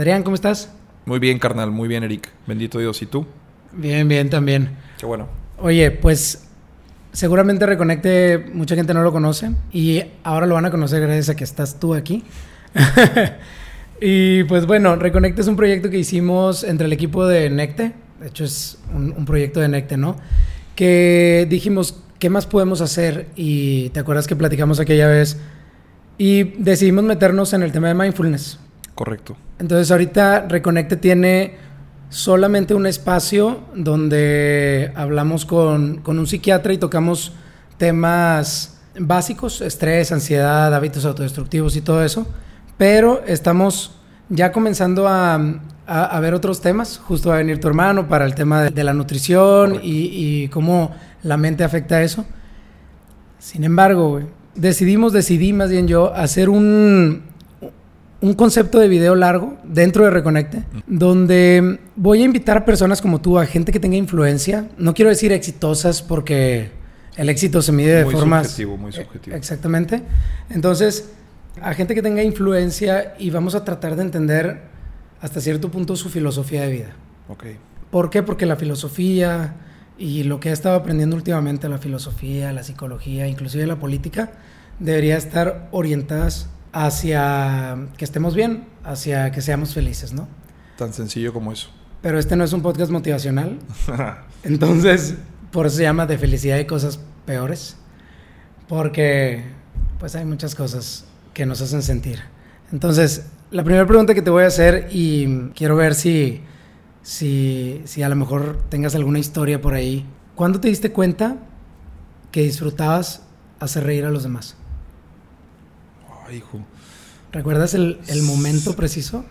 Adrián, ¿cómo estás? Muy bien, carnal, muy bien, Eric. Bendito Dios. ¿Y tú? Bien, bien, también. Qué bueno. Oye, pues seguramente Reconecte mucha gente no lo conoce y ahora lo van a conocer gracias a que estás tú aquí. y pues bueno, Reconecte es un proyecto que hicimos entre el equipo de Necte. De hecho, es un, un proyecto de Necte, ¿no? Que dijimos, ¿qué más podemos hacer? Y te acuerdas que platicamos aquella vez y decidimos meternos en el tema de mindfulness. Correcto. Entonces ahorita Reconecte tiene solamente un espacio donde hablamos con, con, un psiquiatra y tocamos temas básicos, estrés, ansiedad, hábitos autodestructivos y todo eso, pero estamos ya comenzando a, a, a ver otros temas, justo va a venir tu hermano para el tema de, de la nutrición y, y, cómo la mente afecta a eso. Sin embargo, decidimos, decidí más bien yo, hacer un, un concepto de video largo dentro de Reconecte, donde voy a invitar a personas como tú, a gente que tenga influencia. No quiero decir exitosas porque el éxito se mide de muy formas... Subjetivo, muy subjetivo. Exactamente. Entonces, a gente que tenga influencia y vamos a tratar de entender hasta cierto punto su filosofía de vida. Ok. ¿Por qué? Porque la filosofía y lo que he estado aprendiendo últimamente, la filosofía, la psicología, inclusive la política, debería estar orientadas hacia que estemos bien, hacia que seamos felices, ¿no? Tan sencillo como eso. Pero este no es un podcast motivacional. Entonces, por eso se llama de felicidad y cosas peores. Porque, pues hay muchas cosas que nos hacen sentir. Entonces, la primera pregunta que te voy a hacer y quiero ver si, si, si a lo mejor tengas alguna historia por ahí. ¿Cuándo te diste cuenta que disfrutabas hacer reír a los demás? Ay, hijo. ¿Recuerdas el, el, momento preciso?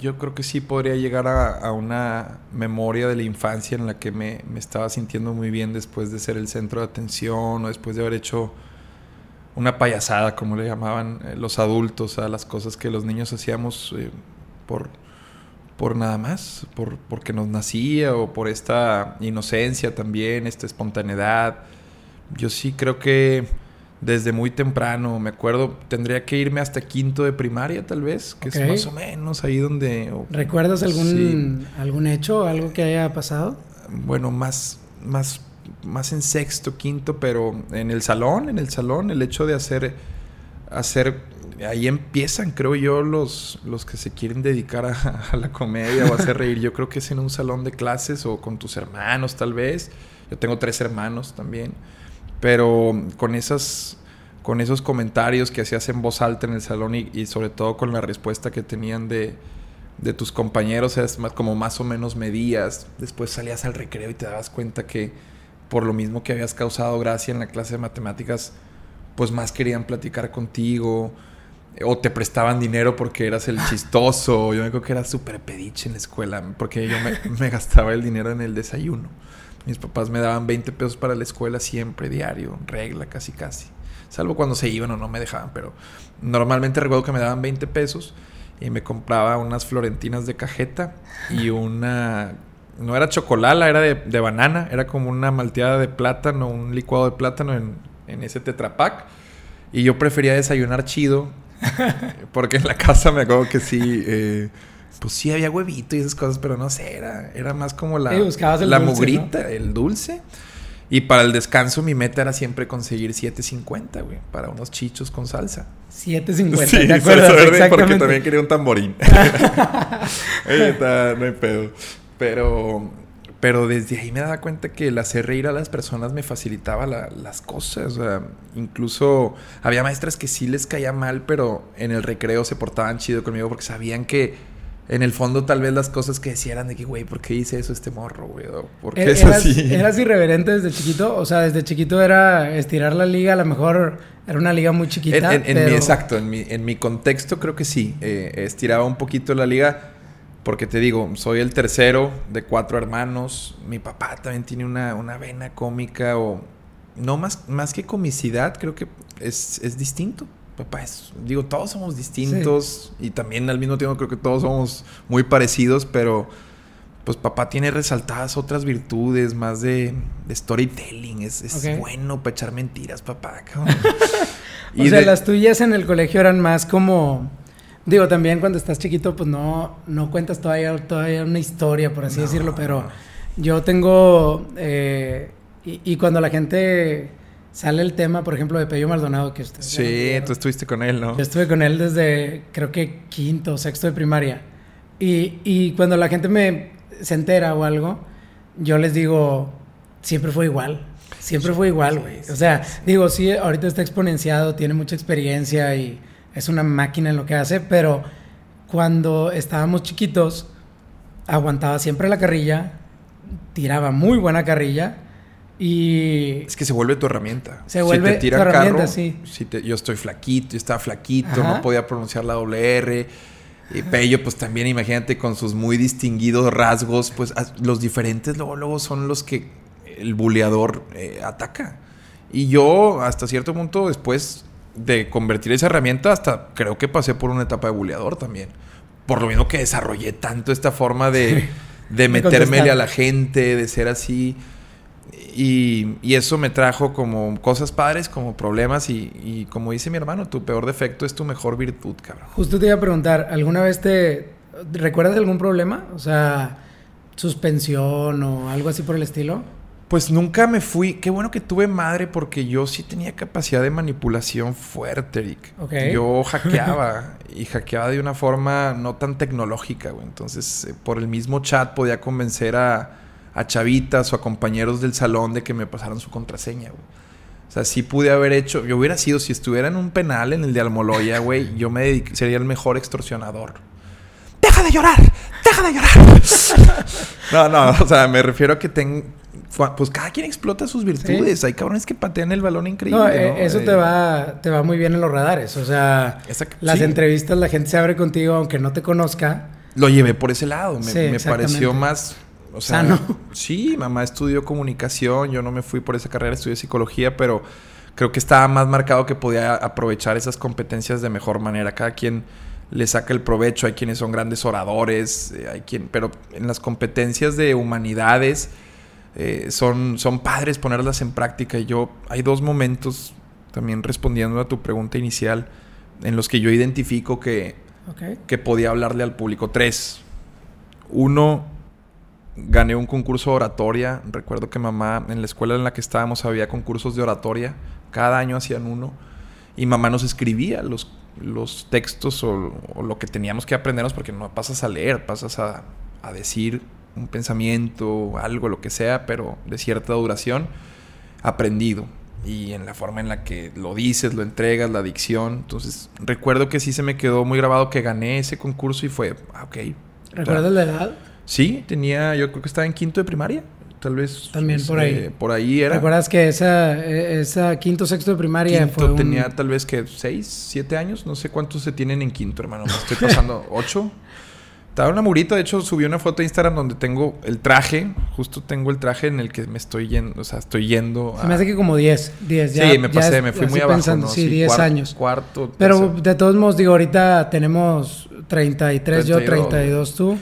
Yo creo que sí podría llegar a, a, una memoria de la infancia en la que me, me, estaba sintiendo muy bien después de ser el centro de atención o después de haber hecho una payasada, como le llamaban eh, los adultos, a las cosas que los niños hacíamos eh, por, por nada más, por, porque nos nacía o por esta inocencia también, esta espontaneidad. Yo sí creo que desde muy temprano. Me acuerdo, tendría que irme hasta quinto de primaria, tal vez, que okay. es más o menos ahí donde. ¿Recuerdas algún, sí. algún hecho, algo que haya pasado? Bueno, más, más, más en sexto, quinto, pero en el salón, en el salón, el hecho de hacer, hacer, ahí empiezan, creo yo, los, los que se quieren dedicar a, a la comedia o a hacer reír. Yo creo que es en un salón de clases o con tus hermanos, tal vez. Yo tengo tres hermanos también pero con esas con esos comentarios que hacías en voz alta en el salón y, y sobre todo con la respuesta que tenían de, de, tus compañeros, es más, como más o menos medías. Después salías al recreo y te dabas cuenta que por lo mismo que habías causado gracia en la clase de matemáticas, pues más querían platicar contigo o te prestaban dinero porque eras el chistoso. Yo me acuerdo que era súper pediche en la escuela porque yo me, me gastaba el dinero en el desayuno. Mis papás me daban 20 pesos para la escuela siempre, diario, regla, casi casi. Salvo cuando se iban o no me dejaban, pero normalmente recuerdo que me daban 20 pesos y me compraba unas florentinas de cajeta y una... No era chocolala, era de, de banana, era como una malteada de plátano, un licuado de plátano en, en ese tetrapack. Y yo prefería desayunar chido, porque en la casa me acuerdo que sí... Eh, pues sí había huevito y esas cosas, pero no sé, era, era más como la, la dulce, mugrita, ¿no? el dulce. Y para el descanso mi meta era siempre conseguir 7.50, güey, para unos chichos con salsa. 7.50, sí, ¿te acuerdas? Verde porque también quería un tamborín. está, no hay pedo. Pero, pero desde ahí me daba cuenta que el hacer reír a las personas me facilitaba la, las cosas. O sea, incluso había maestras que sí les caía mal, pero en el recreo se portaban chido conmigo porque sabían que en el fondo tal vez las cosas que decían eran de que, güey, ¿por qué hice eso este morro, güey? ¿Por qué es ¿Eras, así? ¿Eras irreverente desde chiquito? O sea, desde chiquito era estirar la liga, a lo mejor era una liga muy chiquita. En, en, pero... en mi, exacto, en mi, en mi contexto creo que sí. Eh, estiraba un poquito la liga porque te digo, soy el tercero de cuatro hermanos. Mi papá también tiene una, una vena cómica o... No más, más que comicidad, creo que es, es distinto papá es, digo, todos somos distintos sí. y también al mismo tiempo creo que todos somos muy parecidos, pero pues papá tiene resaltadas otras virtudes, más de, de storytelling, es, es okay. bueno para echar mentiras, papá. o sea, de... las tuyas en el colegio eran más como Digo, también cuando estás chiquito, pues no, no cuentas todavía, todavía una historia, por así No, decirlo, pero yo tengo... eh, y, y cuando la gente sale el tema, por ejemplo, de Pello Maldonado, que usted... Sí, tú estuviste con él, ¿no? Yo estuve con él desde, creo que quinto o sexto de primaria. Y, y cuando la gente me se entera o algo, yo les digo, siempre fue igual. Siempre fue igual, güey. O sea, digo, sí, ahorita está exponenciado, tiene mucha experiencia y es una máquina en lo que hace, pero cuando estábamos chiquitos, aguantaba siempre la carrilla, tiraba muy buena carrilla y Es que se vuelve tu herramienta. Se vuelve si te tiran tu herramienta, carro, sí. si te- yo estoy flaquito, yo estaba flaquito, Ajá. no podía pronunciar la doble R. Y Pello, pues también imagínate con sus muy distinguidos rasgos, pues los diferentes luego, luego son los que el buleador eh, ataca. Y yo, hasta cierto punto, después de convertir esa herramienta, hasta creo que pasé por una etapa de buleador también. Por lo mismo que desarrollé tanto esta forma de, de metérmele a la gente, de ser así. Y, y eso me trajo como cosas padres, como problemas. Y, y como dice mi hermano, tu peor defecto es tu mejor virtud, cabrón. Justo te iba a preguntar, ¿alguna vez te recuerdas algún problema? O sea, suspensión o algo así por el estilo. Pues nunca me fui. Qué bueno que tuve madre porque yo sí tenía capacidad de manipulación fuerte, Eric. Ok. Yo hackeaba y hackeaba de una forma no tan tecnológica, güey. Entonces, eh, por el mismo chat podía convencer a, a chavitas o a compañeros del salón de que me pasaran su contraseña, güey. O sea, sí pude haber hecho. Yo hubiera sido, si estuviera en un penal, en el de Almoloya, güey, yo me dedic- sería el mejor extorsionador. ¡Deja de llorar! ¡Deja de llorar! no, no, o sea, me refiero a que ten, pues cada quien explota sus virtudes. Hay cabrones que patean el balón increíble. No, ¿no? eh, eso Eh, te va, te va muy bien en los radares. O sea, esa- las sí. entrevistas, la gente se abre contigo aunque no te conozca. Lo llevé por ese lado. Me, Sí, me exactamente. pareció más. O sea, Sano. Sí, mamá estudió comunicación. Yo no me fui por esa carrera, estudié psicología, pero creo que estaba más marcado que podía aprovechar esas competencias de mejor manera. Cada quien le saca el provecho. Hay quienes son grandes oradores, eh, hay quien, pero en las competencias de humanidades eh, son, son padres ponerlas en práctica. Y yo, hay dos momentos, también respondiendo a tu pregunta inicial, en los que yo identifico que que podía hablarle al público. Tres. Uno, gané un concurso de oratoria. Recuerdo que mamá, en la escuela en la que estábamos, había concursos de oratoria. Cada año hacían uno. Y mamá nos escribía los, los textos o, o lo que teníamos que aprendernos porque no pasas a leer, pasas a, a decir un pensamiento, algo, lo que sea, pero de cierta duración, aprendido. Y en la forma en la que lo dices, lo entregas, la dicción. Entonces, recuerdo que sí se me quedó muy grabado que gané ese concurso y fue, ah, ok. ¿Recuerdas la edad? Sí, tenía, yo creo que estaba en quinto de primaria. Tal vez. También por ahí. eh, por ahí era. ¿Recuerdas que esa, eh, esa quinto, sexto de primaria Quinto fue un... tenía tal vez que seis, siete años. No sé cuántos se tienen en quinto, hermano. Me estoy pasando. ¿Ocho? Estaba una murita. De hecho, subí una foto a Instagram donde tengo el traje. Justo tengo el traje en el que me estoy yendo. O sea, estoy yendo. Se me hace que como 10, 10. ya- sí, me ya pasé. es- Me fui muy abajo. pensando, ¿no? Sí, 10 cuar- años. Cuarto. Pero tercero. de todos modos, digo, ahorita tenemos 33, yo 32. 32 tú.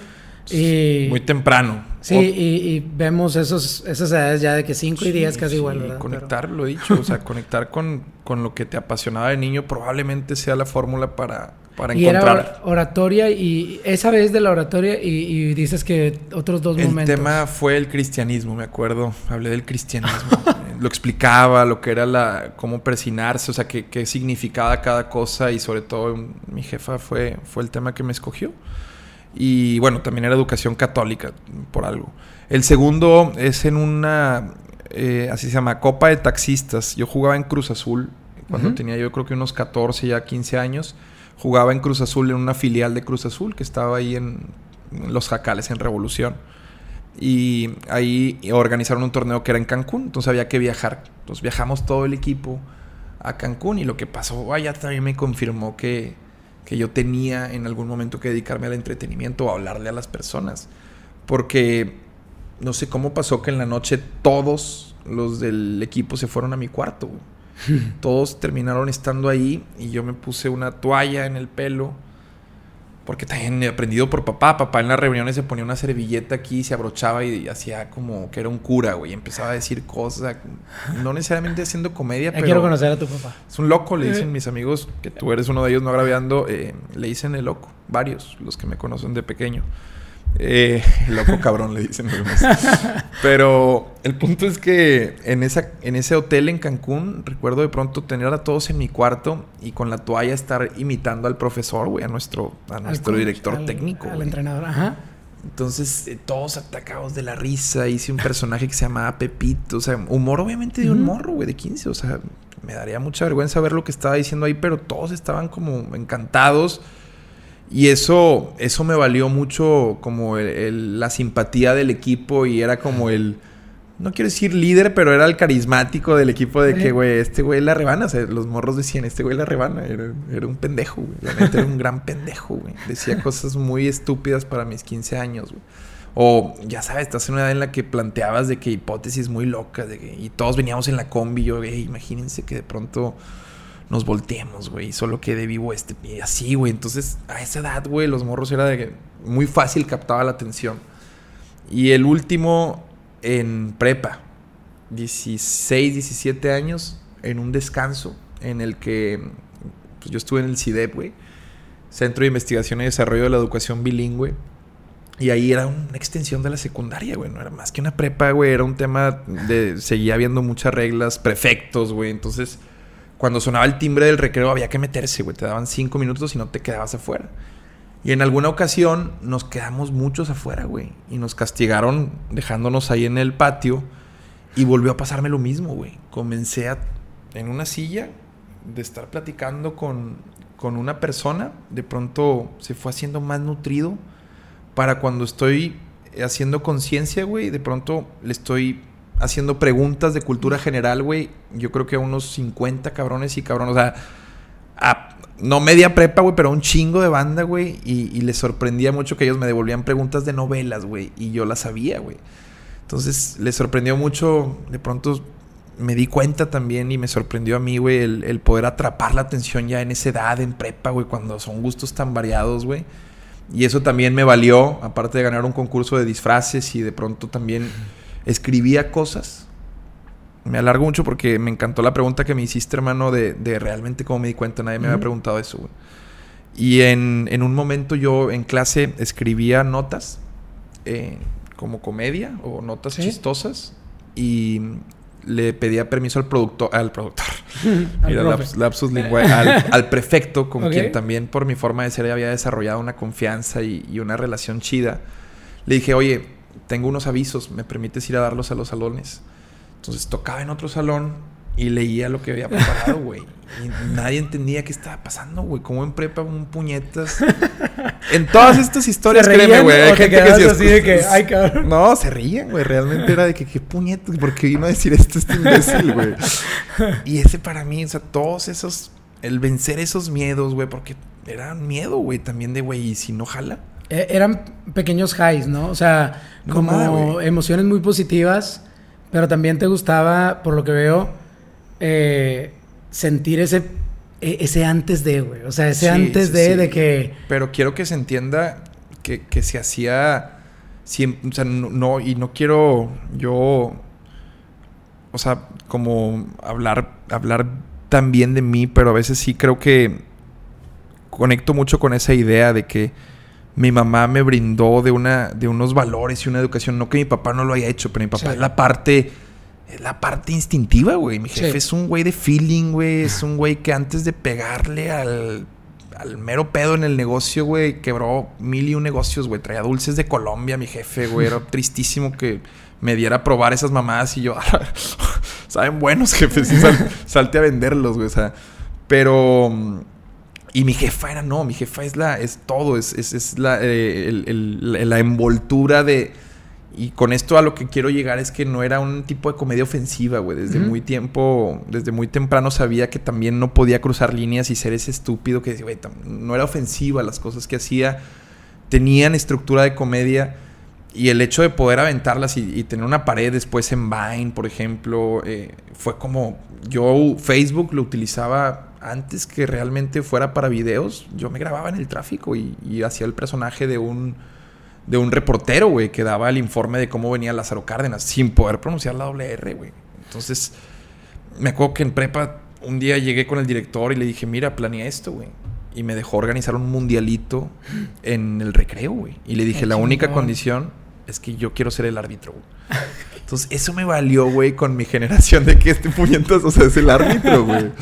Y, Muy temprano. sí, y, y vemos esos, esas edades ya de que 5 y 10 casi Sí, igual, ¿verdad? Conectar, lo he dicho, o sea, conectar con, con lo que te apasionaba de niño probablemente sea la fórmula para, para Pero- y era encontrar. or- oratoria y esa vez de la oratoria y, y dices que otros dos El momentos. tema fue el cristianismo, me acuerdo. Hablé del cristianismo. Eh, lo explicaba, lo que era la... cómo persinarse, o sea, qué, qué significaba cada cosa y sobre todo mi jefa fue, fue el tema que me escogió. Y bueno, también era educación católica, por algo. El segundo es en una, eh, así se llama, Copa de Taxistas. Yo jugaba en Cruz Azul cuando tenía yo creo que unos 14, ya 15 años. Jugaba en Cruz Azul, en una filial de Cruz Azul que estaba ahí en, en Los Jacales, en Revolución. Y ahí organizaron un torneo que era en Cancún, entonces había que viajar. Entonces viajamos todo el equipo a Cancún y lo que pasó allá también me confirmó que, que yo tenía en algún momento que dedicarme al entretenimiento o hablarle a las personas. Porque no sé cómo pasó que en la noche todos los del equipo se fueron a mi cuarto. Todos terminaron estando ahí y yo me puse una toalla en el pelo porque también he aprendido por papá. Papá en las reuniones se ponía una servilleta aquí, se abrochaba y, hacía como que era un cura, güey. Empezaba a decir cosas, no necesariamente haciendo comedia, pero... Quiero conocer a tu papá. Es un loco, le dicen mis amigos, que tú eres uno de ellos no agraviando, eh, le dicen el loco. Varios, los que me conocen de pequeño. Eh, loco cabrón, le dicen. Pero el punto es que en, esa, en ese hotel en Cancún, recuerdo de pronto tener a todos en mi cuarto y con la toalla estar imitando al profesor, güey, a nuestro, a nuestro director técnico. Al entrenador, ajá. Entonces, eh, todos atacados de la risa. Hice un personaje que se llamaba Pepito. O sea, humor obviamente de un morro, güey, de 15. O sea, me daría mucha vergüenza ver lo que estaba diciendo ahí, pero todos estaban como encantados. Y eso, eso me valió mucho como la simpatía del equipo y era como el, no quiero decir líder, pero era el carismático del equipo de que, güey, este güey la rebana. O sea, los morros decían, este güey la rebana. Era, era un pendejo, güey. La neta era un gran pendejo, güey. Decía cosas muy estúpidas para mis 15 años, güey. O, ya sabes, estás en una edad en la que planteabas de que hipótesis muy locas, de que, y todos veníamos en la combi. Yo, güey, imagínense que de pronto nos volteemos, güey, solo quede vivo este. Y así, güey. Entonces, a esa edad, güey, los morros era de que muy fácil captaba la atención. Y el último en prepa, 16, 17 años, en un descanso en el que pues, yo estuve en el CIDEP, güey, Centro de Investigación y Desarrollo de la Educación Bilingüe. Y ahí era una extensión de la secundaria, güey. No era más que una prepa, güey. Era un tema de. Seguía habiendo muchas reglas, prefectos, güey. Entonces cuando sonaba el timbre del recreo había que meterse, güey. Te daban cinco minutos y no te quedabas afuera. Y en alguna ocasión nos quedamos muchos afuera, güey. Y nos castigaron dejándonos ahí en el patio. Y volvió a pasarme lo mismo, güey. Comencé a, en una silla de estar platicando con, con una persona. De pronto se fue haciendo más nutrido. Para cuando estoy haciendo conciencia, güey, de pronto le estoy haciendo preguntas de cultura general, güey. Yo creo que unos 50 cabrones y cabrones. O sea, a, no media prepa, güey, pero un chingo de banda, güey. Y, les sorprendía mucho que ellos me devolvían preguntas de novelas, güey. Y yo las sabía, güey. Entonces, les sorprendió mucho. De pronto me di cuenta también y me sorprendió a mí, güey, el, el poder atrapar la atención ya en esa edad, en prepa, güey, cuando son gustos tan variados, güey. Y eso también me valió, aparte de ganar un concurso de disfraces y de pronto también escribía cosas. Me alargo mucho porque me encantó la pregunta que me hiciste, hermano, de, de realmente cómo me di cuenta. Nadie me había preguntado eso, güey. Y en, en, un momento yo en clase escribía notas eh, como comedia o notas chistosas y le pedía permiso al productor, al productor, al, lapsus, al, prefecto, con quien también por mi forma de ser había desarrollado una confianza y, y, una relación chida. Le dije, oye, tengo unos avisos, ¿me permites ir a darlos a los salones? Entonces tocaba en otro salón y leía lo que había preparado, güey. Y nadie entendía qué estaba pasando, güey. Como en prepa, un puñetas. En todas estas historias, créeme, güey. Hay gente que se así de que, ay, cabrón. No, se ríen, güey. Realmente era de que, qué puñetas, porque vino a decir esto este imbécil, güey. Y ese para mí, o sea, todos esos, el vencer esos miedos, güey, porque era miedo, güey, también de, güey, y si no jala. E, eran pequeños highs, ¿no? O sea, como emociones muy positivas, pero también te gustaba, por lo que veo, eh, sentir ese, e, ese antes de, güey. O sea, ese antes de, de que... Pero quiero que se entienda que, que se hacía... Siempre, o sea, no, y no quiero yo... O sea, como hablar, hablar tan bien de mí, pero a veces sí creo que conecto mucho con esa idea de que mi mamá me brindó de, una, de unos valores y una educación. No que mi papá no lo haya hecho, pero mi papá es la parte. Es la parte instintiva, güey. Mi jefe es un güey de feeling, güey. Es un güey que antes de pegarle al, al mero pedo en el negocio, güey, quebró mil y un negocios, güey. Traía dulces de Colombia, mi jefe, güey. Era tristísimo que me diera a probar esas mamadas y yo, saben buenos, jefes. salte a venderlos, güey. O sea, pero y mi jefa era no, mi jefa es la, es todo, es, es, es la, eh, la envoltura de... Y con esto a lo que quiero llegar es que no era un tipo de comedia ofensiva, güey. Desde muy tiempo, desde muy temprano sabía que también no podía cruzar líneas y ser ese estúpido que güey, no era ofensiva las cosas que hacía. Tenían estructura de comedia. Y el hecho de poder aventarlas y, tener una pared después en Vine, por ejemplo, eh, fue como... Yo Facebook lo utilizaba antes que realmente fuera para videos, yo me grababa en el tráfico y, y hacía el personaje de un, de un reportero, güey, que daba el informe de cómo venía Lázaro Cárdenas sin poder pronunciar la doble R, güey. Entonces, me acuerdo que en prepa un día llegué con el director y le dije, mira, planeé esto, güey. Y me dejó organizar un mundialito en el recreo, güey. Y le dije, la única condición es que yo quiero ser el árbitro, güey. Entonces, eso me valió, güey, con mi generación de que este puñetazo o sea, es el árbitro, güey.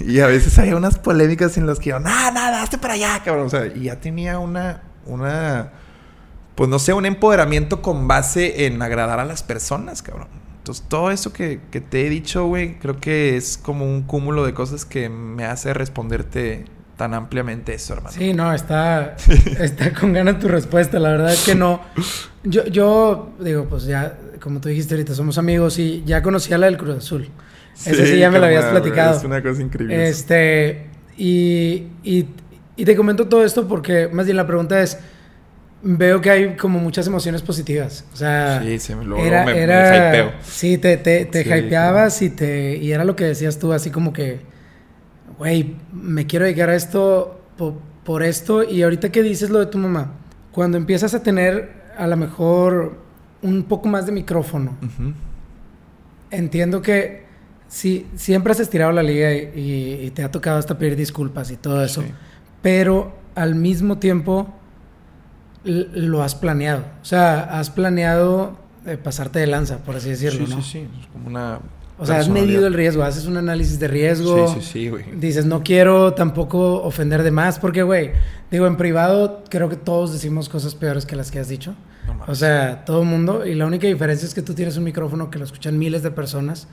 Y a veces había unas polémicas en las que yo, nada, nada, hazte para allá, cabrón. O sea, y ya tenía una, una, pues no sé, un empoderamiento con base en agradar a las personas, cabrón. Entonces, todo eso que, que te he dicho, güey, creo que es como un cúmulo de cosas que me hace responderte tan ampliamente eso, hermano. Sí, no, está, está con ganas tu respuesta. La verdad es que no. Yo, yo digo, pues ya, como tú dijiste ahorita, somos amigos y ya conocía la del Cruz Azul. Sí, Ese sí ya me lo habías platicado. Es una cosa increíble. Este, y, y, y te comento todo esto porque más bien la pregunta es veo que hay como muchas emociones positivas. O sea, sí, se me, lo, era, me, era, me Sí, te, te, te sí, hypeabas claro. y, te, y era lo que decías tú, así como que, güey, me quiero dedicar a esto por, por, esto. Y ahorita que dices lo de tu mamá, cuando empiezas a tener a lo mejor un poco más de micrófono, uh -huh. entiendo que sí, siempre has estirado la liga y, y, y, te ha tocado hasta pedir disculpas y todo eso, sí. pero al mismo tiempo lo has planeado. O sea, has planeado eh, pasarte de lanza, por así decirlo, sí, ¿no? Sí, sí, es como una... O sea, has medido el riesgo, haces un análisis de riesgo. Sí, sí, sí, güey. Dices, no quiero tampoco ofender de más, porque, güey, digo, en privado creo que todos decimos cosas peores que las que has dicho. No o sea, todo el mundo. Y la única diferencia es que tú tienes un micrófono que lo escuchan miles de personas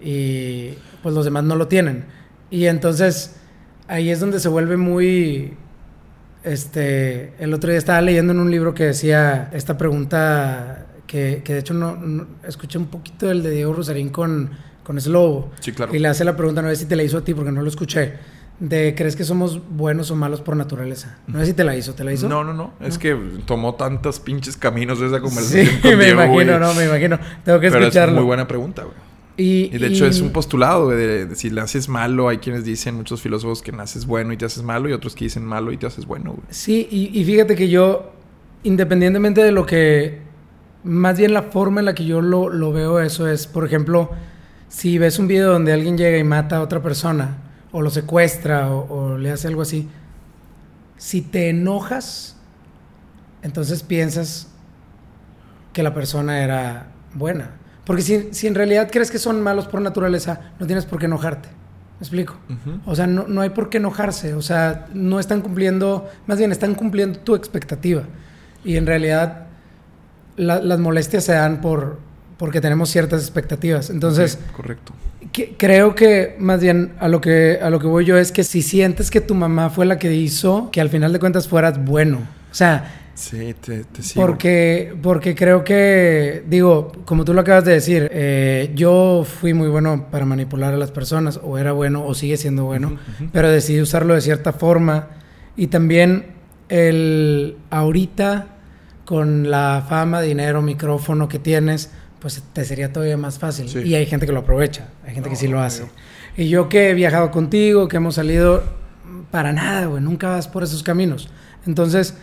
y pues los demás no lo tienen. Y entonces ahí es donde se vuelve muy este, el otro día estaba leyendo en un libro que decía esta pregunta que, que de hecho no, no, escuché un poquito el de Diego Rosarín con, con ese lobo. Sí, claro. Y le hace la pregunta, no sé si te la hizo a ti porque no lo escuché. De ¿crees que somos buenos o malos por naturaleza? No sé si te la hizo, ¿te la hizo? No, no, no. Es que tomó tantos pinches caminos esa conversación. Sí, me Diego, imagino, wey. no, me imagino. Tengo que Pero escucharlo. Es muy buena pregunta, güey. Y, y, de hecho es un postulado de, de, si naces malo, hay quienes dicen, muchos filósofos, que naces bueno y te haces malo, y otros que dicen malo y te haces bueno. Güey. Sí, y, y, fíjate que yo, independientemente de lo que, más bien la forma en la que yo lo, lo veo eso es, por ejemplo, si ves un video donde alguien llega y mata a otra persona, o lo secuestra, o, o le hace algo así, si te enojas, entonces piensas que la persona era buena. Porque si, si, en realidad crees que son malos por naturaleza, no tienes por qué enojarte. ¿Me explico? Uh -huh. O sea, no, no, hay por qué enojarse. O sea, no están cumpliendo, más bien están cumpliendo tu expectativa. Y en realidad la, las molestias se dan por, porque tenemos ciertas expectativas. Entonces, sí, correcto. Que, creo que más bien a lo que, a lo que voy yo es que si sientes que tu mamá fue la que hizo que al final de cuentas fueras bueno. O sea, Sí, te, te sigo. Porque, porque creo que, digo, como tú lo acabas de decir, eh, yo fui muy bueno para manipular a las personas, o era bueno, o sigue siendo bueno, uh -huh. pero decidí usarlo de cierta forma. Y también el ahorita, con la fama, dinero, micrófono que tienes, pues te sería todavía más fácil. Sí. Y hay gente que lo aprovecha, hay gente no, que sí lo hace. Y yo que he viajado contigo, que hemos salido, para nada, güey, nunca vas por esos caminos. Entonces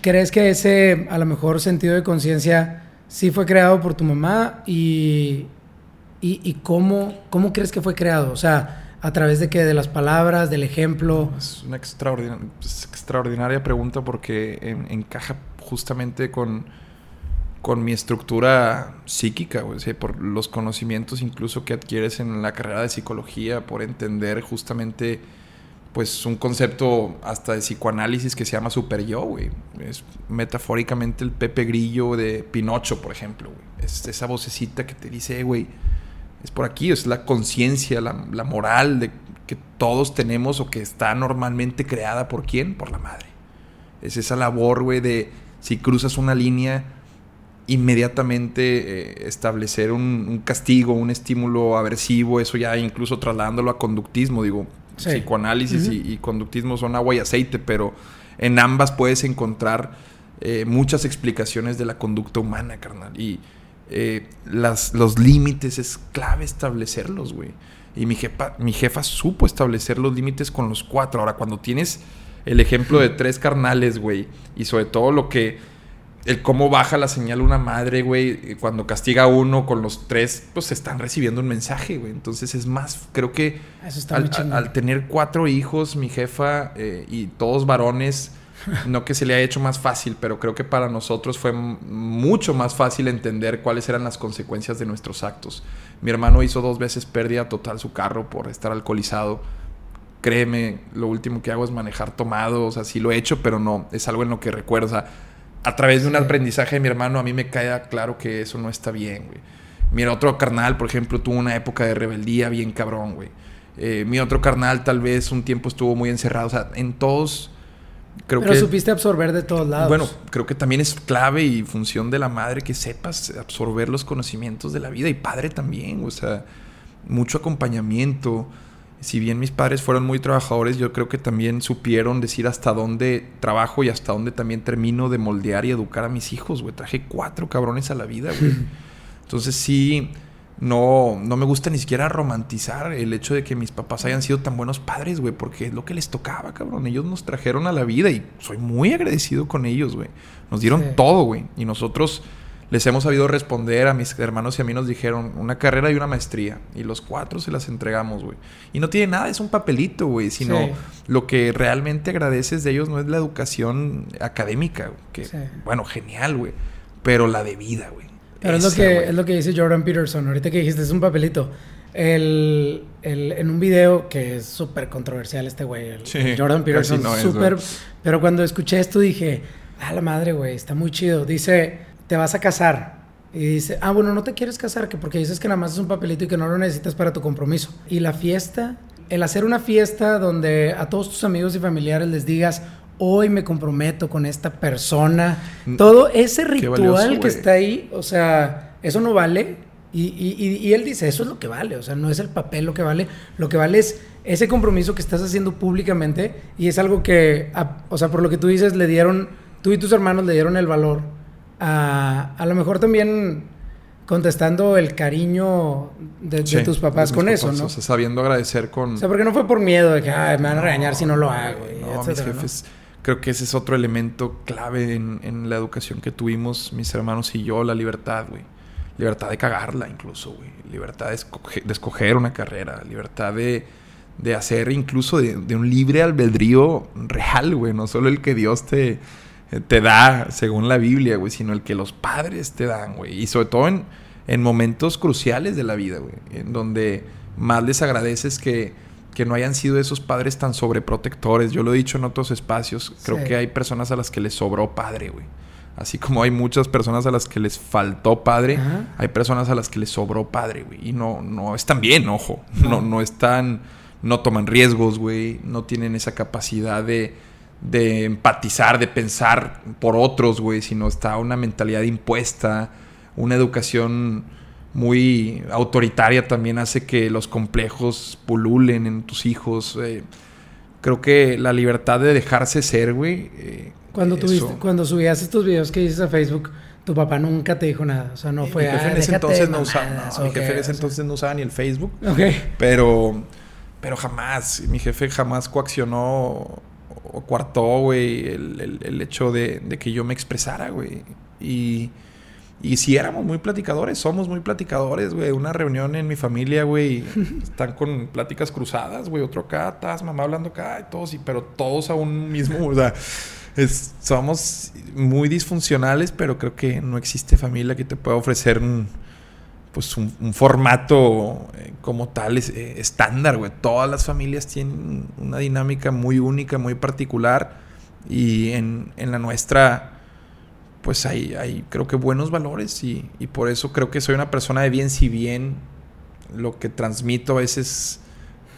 ¿Crees que ese, a lo mejor, sentido de conciencia sí fue creado por tu mamá? ¿Y, y, cómo, cómo, crees que fue creado? O sea, ¿a través de qué? ¿De las palabras? ¿Del ejemplo? Es una extraordinaria, pregunta porque en, encaja justamente con, con mi estructura psíquica, o sea, por los conocimientos incluso que adquieres en la carrera de psicología, por entender justamente pues un concepto hasta de psicoanálisis que se llama super yo, güey. Es metafóricamente el Pepe Grillo de Pinocho, por ejemplo. Es esa vocecita que te dice, güey, es por aquí, es la conciencia, la, la, moral de que todos tenemos o que está normalmente creada por quién? Por la madre. Es esa labor, güey, de si cruzas una línea, inmediatamente eh, establecer un, un, castigo, un estímulo aversivo, eso ya incluso trasladándolo a conductismo, digo, Sí. Psicoanálisis uh -huh. y, y, conductismo son agua y aceite, pero en ambas puedes encontrar eh, muchas explicaciones de la conducta humana, carnal. Y eh, las, los límites es clave establecerlos, güey. Y mi jefa, mi jefa supo establecer los límites con los cuatro. Ahora, cuando tienes el ejemplo de tres carnales, güey, y sobre todo lo que el cómo baja la señal una madre, güey, cuando castiga a uno con los tres, pues están recibiendo un mensaje, güey. Entonces es más, creo que al, tener cuatro hijos, mi jefa eh, y todos varones, no que se le haya hecho más fácil, pero creo que para nosotros fue mucho más fácil entender cuáles eran las consecuencias de nuestros actos. Mi hermano hizo dos veces pérdida total su carro por estar alcoholizado. Créeme, lo último que hago es manejar tomado, o sea, sí lo he hecho, pero no, es algo en lo que recuerda a través de un aprendizaje de mi hermano, a mí me queda claro que eso no está bien, güey. Mira, otro carnal, por ejemplo, tuvo una época de rebeldía bien cabrón, güey. Eh, mi otro carnal tal vez un tiempo estuvo muy encerrado. O sea, en todos... Creo Pero supiste absorber de todos lados. Bueno, creo que también es clave y función de la madre que sepas absorber los conocimientos de la vida y padre también, o sea, mucho acompañamiento, si bien mis padres fueron muy trabajadores, yo creo que también supieron decir hasta dónde trabajo y hasta dónde también termino de moldear y educar a mis hijos, güey. Traje cuatro cabrones a la vida, güey. Entonces sí, no, no me gusta ni siquiera romantizar el hecho de que mis papás hayan sido tan buenos padres, güey, porque es lo que les tocaba, cabrón. Ellos nos trajeron a la vida y soy muy agradecido con ellos, güey. Nos dieron todo, güey. Y nosotros les hemos sabido responder a mis hermanos y a mí nos dijeron una carrera y una maestría. Y los cuatro se las entregamos, güey. Y no tiene nada, es un papelito, güey. Sino lo que realmente agradeces de ellos no es la educación académica, que, bueno, genial, güey. Pero la de vida, güey. Pero es, lo que, es lo que dice Jordan Peterson. Ahorita que dijiste, es un papelito. El, el, en un video que es súper controversial este güey, Jordan Peterson, súper... pero cuando escuché esto dije, a la madre, güey, está muy chido. Dice te vas a casar. Y dice, ah, bueno, no te quieres casar, que porque dices que nada más es un papelito y que no lo necesitas para tu compromiso. Y la fiesta, el hacer una fiesta donde a todos tus amigos y familiares les digas, hoy me comprometo con esta persona, mm. todo ese ritual que está ahí, o sea, eso no vale. Y, y, y, él dice, eso es lo que vale, o sea, no es el papel lo que vale, lo que vale es ese compromiso que estás haciendo públicamente y es algo que, o sea, por lo que tú dices, le dieron, tú y tus hermanos le dieron el valor a, lo mejor también contestando el cariño de, tus papás con eso, ¿no? O sea, sabiendo agradecer con... O sea, porque no fue por miedo de que me van a regañar si no lo hago. no, mis jefes... Creo que ese es otro elemento clave en, la educación que tuvimos mis hermanos y yo, la libertad, güey. Libertad de cagarla incluso, güey. Libertad de, escoger una carrera. Libertad de, hacer incluso de, de un libre albedrío real, güey. No solo el que Dios te te da según la Biblia, güey, sino el que los padres te dan, güey. Y sobre todo en, en momentos cruciales de la vida, güey, en donde más les agradeces que, que no hayan sido esos padres tan sobreprotectores. Yo lo he dicho en otros espacios, creo que hay personas a las que les sobró padre, güey. Así como hay muchas personas a las que les faltó padre, hay personas a las que les sobró padre, güey. Y no, no están bien, ojo. No, no están, no toman riesgos, güey. No tienen esa capacidad de, de empatizar, de pensar por otros, güey, sino está una mentalidad impuesta, una educación muy autoritaria también hace que los complejos pululen en tus hijos. Eh. creo que la libertad de dejarse ser, güey. Eh, cuando, tuviste, cuando subías estos videos que dices a Facebook, tu papá nunca te dijo nada. O sea, no fue. Mi jefe en ese entonces no usaba. mi jefe en ese entonces no usaba ni el Facebook. Pero, pero jamás. Mi jefe jamás coaccionó o cuartó, güey, el, hecho de, que yo me expresara, güey. Y, y si éramos muy platicadores, somos muy platicadores, güey. Una reunión en mi familia, güey, están con pláticas cruzadas, güey. Otro acá, estás mamá hablando acá y todos, y, pero todos a un mismo, o sea, somos muy disfuncionales, pero creo que no existe familia que te pueda ofrecer un pues un, formato eh, como tal es, eh, estándar, güey. Todas las familias tienen una dinámica muy única, muy particular. Y en, la nuestra, pues hay, hay, creo que buenos valores. Y, por eso creo que soy una persona de bien, si bien lo que transmito a veces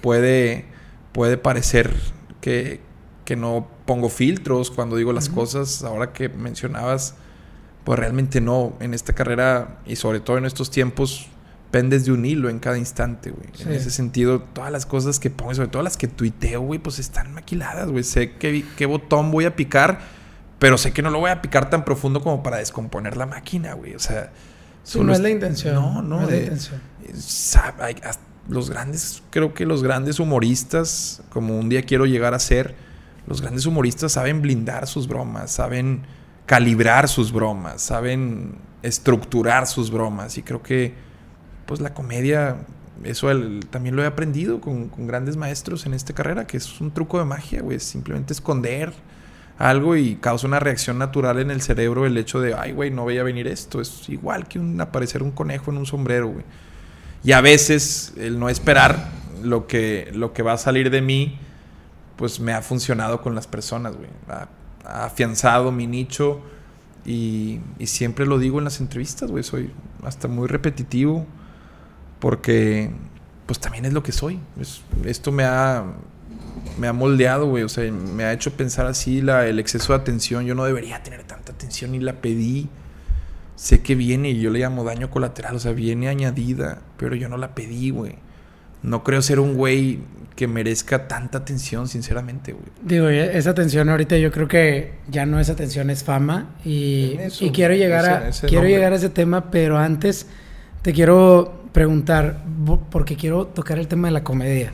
puede, puede parecer que, que no pongo filtros cuando digo las cosas. Ahora que mencionabas pues realmente no. En esta carrera y sobre todo en estos tiempos, pendes de un hilo en cada instante, güey. En ese sentido, todas las cosas que pongo, sobre todo las que tuiteo, güey, pues están maquiladas, güey. Sé qué, qué botón voy a picar, pero sé que no lo voy a picar tan profundo como para descomponer la máquina, güey. O sea, no es la intención. No, no. es la intención. los grandes, creo que los grandes humoristas, como un día quiero llegar a ser, los grandes humoristas saben blindar sus bromas, saben calibrar sus bromas, saben estructurar sus bromas. Y creo que, pues la comedia, eso también lo he aprendido con, grandes maestros en esta carrera, que es un truco de magia, güey, simplemente esconder algo y causa una reacción natural en el cerebro el hecho de, ay, güey, no veía venir esto. Es igual que un, aparecer un conejo en un sombrero, güey. Y a veces el no esperar lo que, lo que va a salir de mí, pues me ha funcionado con las personas, güey. Afianzado mi nicho y, y, siempre lo digo en las entrevistas, güey. Soy hasta muy repetitivo porque pues también es lo que soy. esto me ha me ha moldeado, güey. O sea, me ha hecho pensar así la, el exceso de atención. Yo no debería tener tanta atención y la pedí. Sé que viene y yo le llamo daño colateral. O sea, viene añadida, pero yo no la pedí, güey. No creo ser un güey que merezca tanta atención, sinceramente, güey. Digo, esa atención ahorita yo creo que ya no es atención, es fama. Y, y quiero llegar a quiero llegar a ese tema, pero antes te quiero preguntar, porque quiero tocar el tema de la comedia.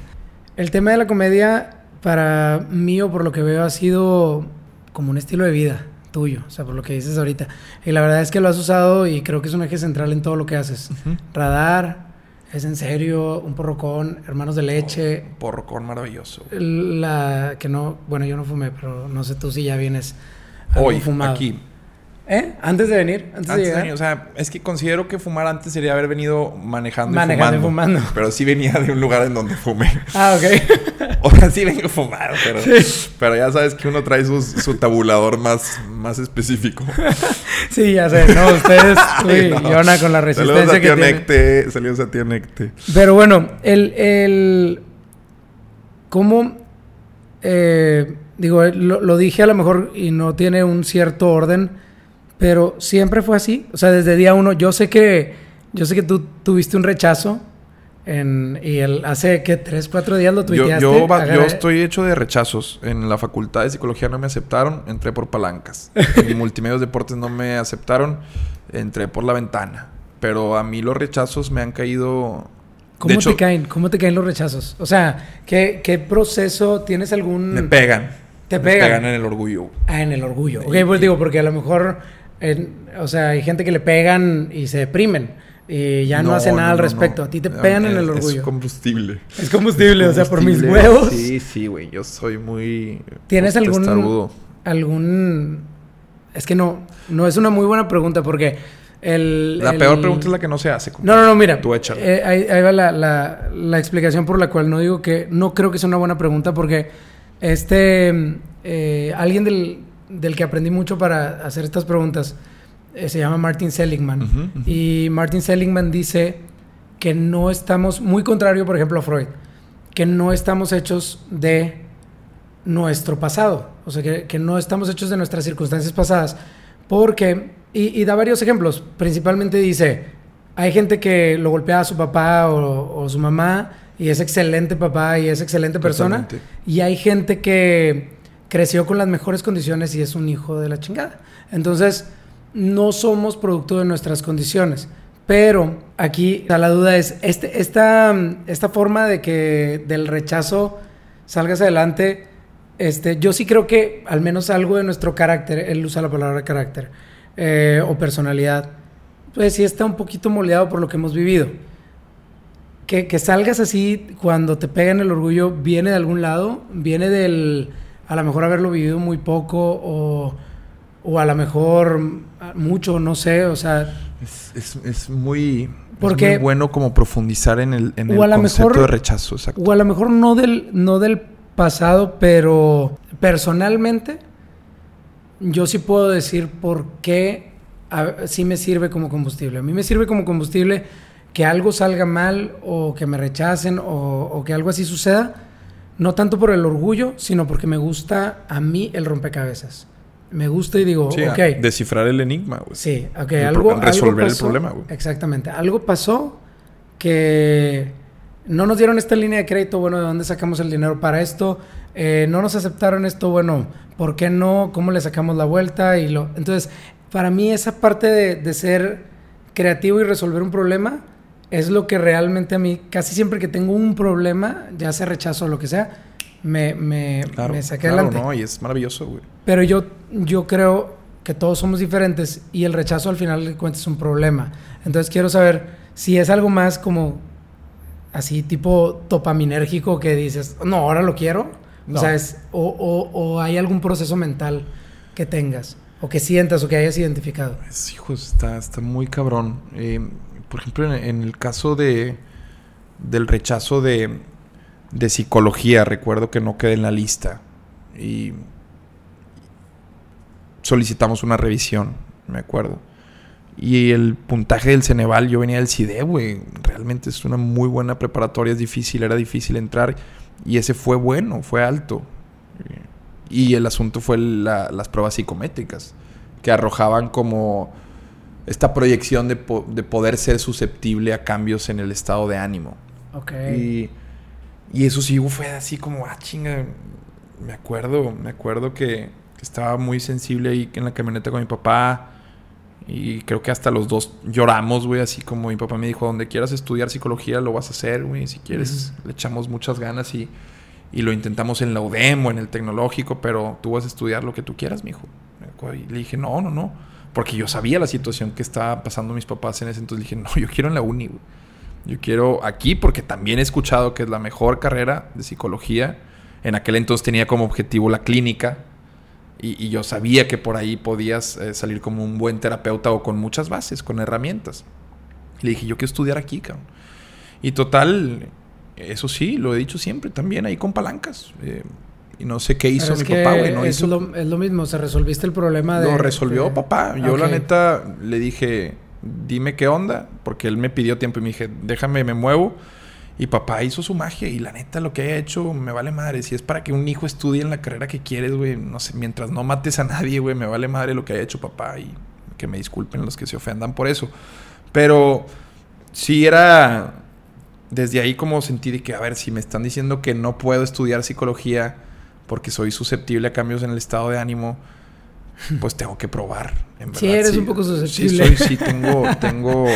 El tema de la comedia para mí o por lo que veo ha sido como un estilo de vida tuyo, o sea, por lo que dices ahorita. Y la verdad es que lo has usado y creo que es un eje central en todo lo que haces. Radar, es en serio, un porrocón, hermanos de leche. Un porrocón maravilloso. La que no, bueno, yo no fumé, pero no sé tú si ya vienes hoy fumado. aquí. ¿Eh? Antes de venir, antes, de llegar. o sea, es que considero que fumar antes sería haber venido manejando, manejando y fumando. Pero sí venía de un lugar en donde fumé. Ah, ok. o sea, sí vengo a fumar, pero, pero ya sabes que uno trae su, tabulador más, más específico. sí, ya sé. No, ustedes, uy, no. con la resistencia que tiene. Saludos a tío Necte. Pero bueno, el... el ¿Cómo...? Eh, digo, lo, lo dije a lo mejor y no tiene un cierto orden pero siempre fue así. O sea, desde día uno, yo sé que, yo sé que tú tuviste un rechazo. En, y el, hace que tres, cuatro días lo tuiteaste. Yo, yo, estoy hecho de rechazos. En la facultad de psicología no me aceptaron, entré por palancas. en multimedios deportes no me aceptaron, entré por la ventana. Pero a mí los rechazos me han caído. ¿Cómo te caen? ¿Cómo te caen los rechazos? O sea, ¿qué, qué proceso tienes algún. Me pegan. Te pegan. Me pegan en el orgullo. Ah, en el orgullo. Ok, pues digo, porque a lo mejor o sea, hay gente que le pegan y se deprimen y ya no, hace nada al respecto. A ti te pegan en el orgullo. Es combustible. Es combustible, o sea, por mis huevos. Sí, sí, güey. Yo soy muy. ¿Tienes algún. algún. Es que no. No es una muy buena pregunta porque. El, la peor pregunta es la que no se hace. No, no, no, mira. Tú échale. Eh, ahí, va la, la, explicación por la cual no digo que. No creo que sea una buena pregunta porque. Este. Eh, alguien del, del que aprendí mucho para hacer estas preguntas eh, se llama Martin Seligman. Y Martin Seligman dice que no estamos, muy contrario por ejemplo a Freud, que no estamos hechos de nuestro pasado, o sea, que, no estamos hechos de nuestras circunstancias pasadas, porque, y, da varios ejemplos, principalmente dice, hay gente que lo golpea a su papá o, o su mamá y es excelente papá y es excelente persona, y hay gente que creció con las mejores condiciones y es un hijo de la chingada. Entonces, no somos producto de nuestras condiciones. Pero aquí la duda es, este, esta, esta forma de que del rechazo salgas adelante, este, yo sí creo que al menos algo de nuestro carácter, él usa la palabra carácter eh, o personalidad, pues sí está un poquito moldeado por lo que hemos vivido. Que, que salgas así cuando te pegan el orgullo, ¿viene de algún lado? ¿Viene del a lo mejor haberlo vivido muy poco o, o a lo mejor mucho, no sé, o sea... Es, es, muy, porque, bueno como profundizar en el, en el concepto de rechazo. Exacto. O a lo mejor no del, no del pasado, pero personalmente yo sí puedo decir por qué sí me sirve como combustible. A mí me sirve como combustible que algo salga mal o que me rechacen o, o que algo así suceda no tanto por el orgullo, sino porque me gusta a mí el rompecabezas. Me gusta y digo, ok. Descifrar el enigma, güey. Sí, ok. algo, resolver el problema, güey. Exactamente. Algo pasó que no nos dieron esta línea de crédito, bueno, ¿de dónde sacamos el dinero para esto? Eh, no nos aceptaron esto, bueno, ¿por qué no? ¿Cómo le sacamos la vuelta? Y lo... Entonces, para mí esa parte de, de ser creativo y resolver un problema es lo que realmente a mí, casi siempre que tengo un problema, ya sea rechazo o lo que sea, me, me, Claro, me saqué claro, adelante. no, y es maravilloso, güey. Pero yo, yo creo que todos somos diferentes y el rechazo al final de cuentas es un problema. Entonces quiero saber si es algo más como así tipo dopaminérgico que dices, no, ahora lo quiero. No. O sea, es, o, o- o hay algún proceso mental que tengas o que sientas o que hayas identificado. Es, hijo, está, está muy cabrón. Eh, por ejemplo, en, el caso de del rechazo de, de psicología, recuerdo que no quedé en la lista. Y solicitamos una revisión, me acuerdo. Y el puntaje del Ceneval, yo venía del CIDE, güey. Realmente es una muy buena preparatoria, es difícil, era difícil entrar. Y ese fue bueno, fue alto. Y el asunto fue la- las pruebas psicométricas, que arrojaban como esta proyección de, po- de poder ser susceptible a cambios en el estado de ánimo. Ok. Y, y eso sí fue así como, ah, chinga. Me acuerdo, me acuerdo que, que estaba muy sensible ahí en la camioneta con mi papá. Y creo que hasta los dos lloramos, güey. Así como mi papá me dijo, donde quieras estudiar psicología lo vas a hacer, güey. Si quieres, le echamos muchas ganas y, y lo intentamos en la UDEM o en el tecnológico, pero tú vas a estudiar lo que tú quieras, mijo. Y le dije, no, no, no. Porque yo sabía la situación que estaba pasando mis papás en ese entonces. Dije, no, yo quiero en la uni. Yo quiero aquí porque también he escuchado que es la mejor carrera de psicología. En aquel entonces tenía como objetivo la clínica y, y yo sabía que por ahí podías eh, salir como un buen terapeuta o con muchas bases, con herramientas. Le dije, yo quiero estudiar aquí, cabrón. Y total, eso sí, lo he dicho siempre, también ahí con palancas. Eh, y no sé qué hizo mi papá, güey. No es, hizo lo, es lo mismo, se resolviste el problema de... lo resolvió de- papá. Yo la neta le dije, dime qué onda, porque él me pidió tiempo y me dije, déjame, me muevo. Y papá hizo su magia y la neta lo que haya hecho me vale madre. Si es para que un hijo estudie en la carrera que quieres, güey, no sé, mientras no mates a nadie, güey, me vale madre lo que haya hecho papá y que me disculpen los que se ofendan por eso. Pero sí era desde ahí como sentí de que, a ver, si me están diciendo que no puedo estudiar psicología porque soy susceptible a cambios en el estado de ánimo, pues tengo que probar. En Sí, verdad, eres un poco susceptible. Sí, soy, sí, tengo, tengo,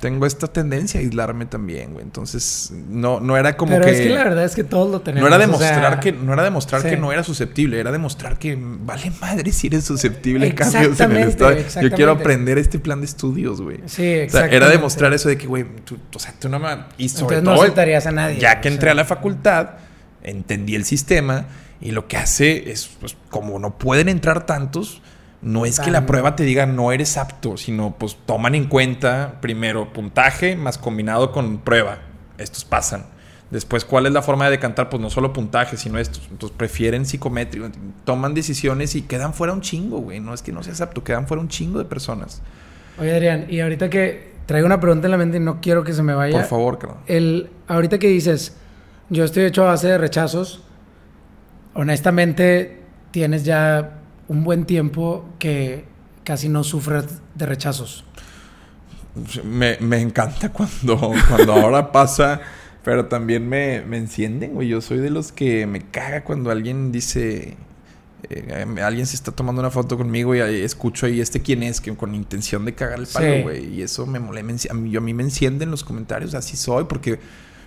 tengo esta tendencia a aislarme también, güey. Entonces, no, no era como Pero que... es que la verdad es que todos lo tenemos. no era o demostrar sea, que no era demostrar sí. que no era susceptible, era demostrar que vale madre si eres susceptible a cambios en el Exactamente, estado. Yo exactamente. quiero aprender este plan de estudios, güey. Sí, O sea, exactamente. era demostrar eso de que, güey, tú, o sea, tú no me... Y sobre Entonces no todo, aceptarías a nadie. ya que o entré sea. a la facultad, entendí el sistema y lo que hace es, pues, como no pueden entrar tantos, no es que la prueba te diga no eres apto, sino pues toman en cuenta primero puntaje más combinado con prueba. Estos pasan. Después, ¿cuál es la forma de decantar? Pues no solo puntaje, sino estos. Entonces prefieren psicométrico. Toman decisiones y quedan fuera un chingo, güey. No es que no seas apto, quedan fuera un chingo de personas. Oye, Adrián, y ahorita que traigo una pregunta en la mente y no quiero que se me vaya. Por favor, cabrón. El, ahorita que dices, yo estoy hecho a base de rechazos, honestamente tienes ya un buen tiempo que casi no sufres de rechazos. Me, me encanta cuando, cuando ahora pasa, pero también me, me encienden, güey. Yo soy de los que me caga cuando alguien dice, eh, alguien se está tomando una foto conmigo y escucho ahí este quién es, que con intención de cagar el palo, Sí. güey. Y eso me mole, me enci- a mí, yo, a mí me encienden los comentarios, así soy, porque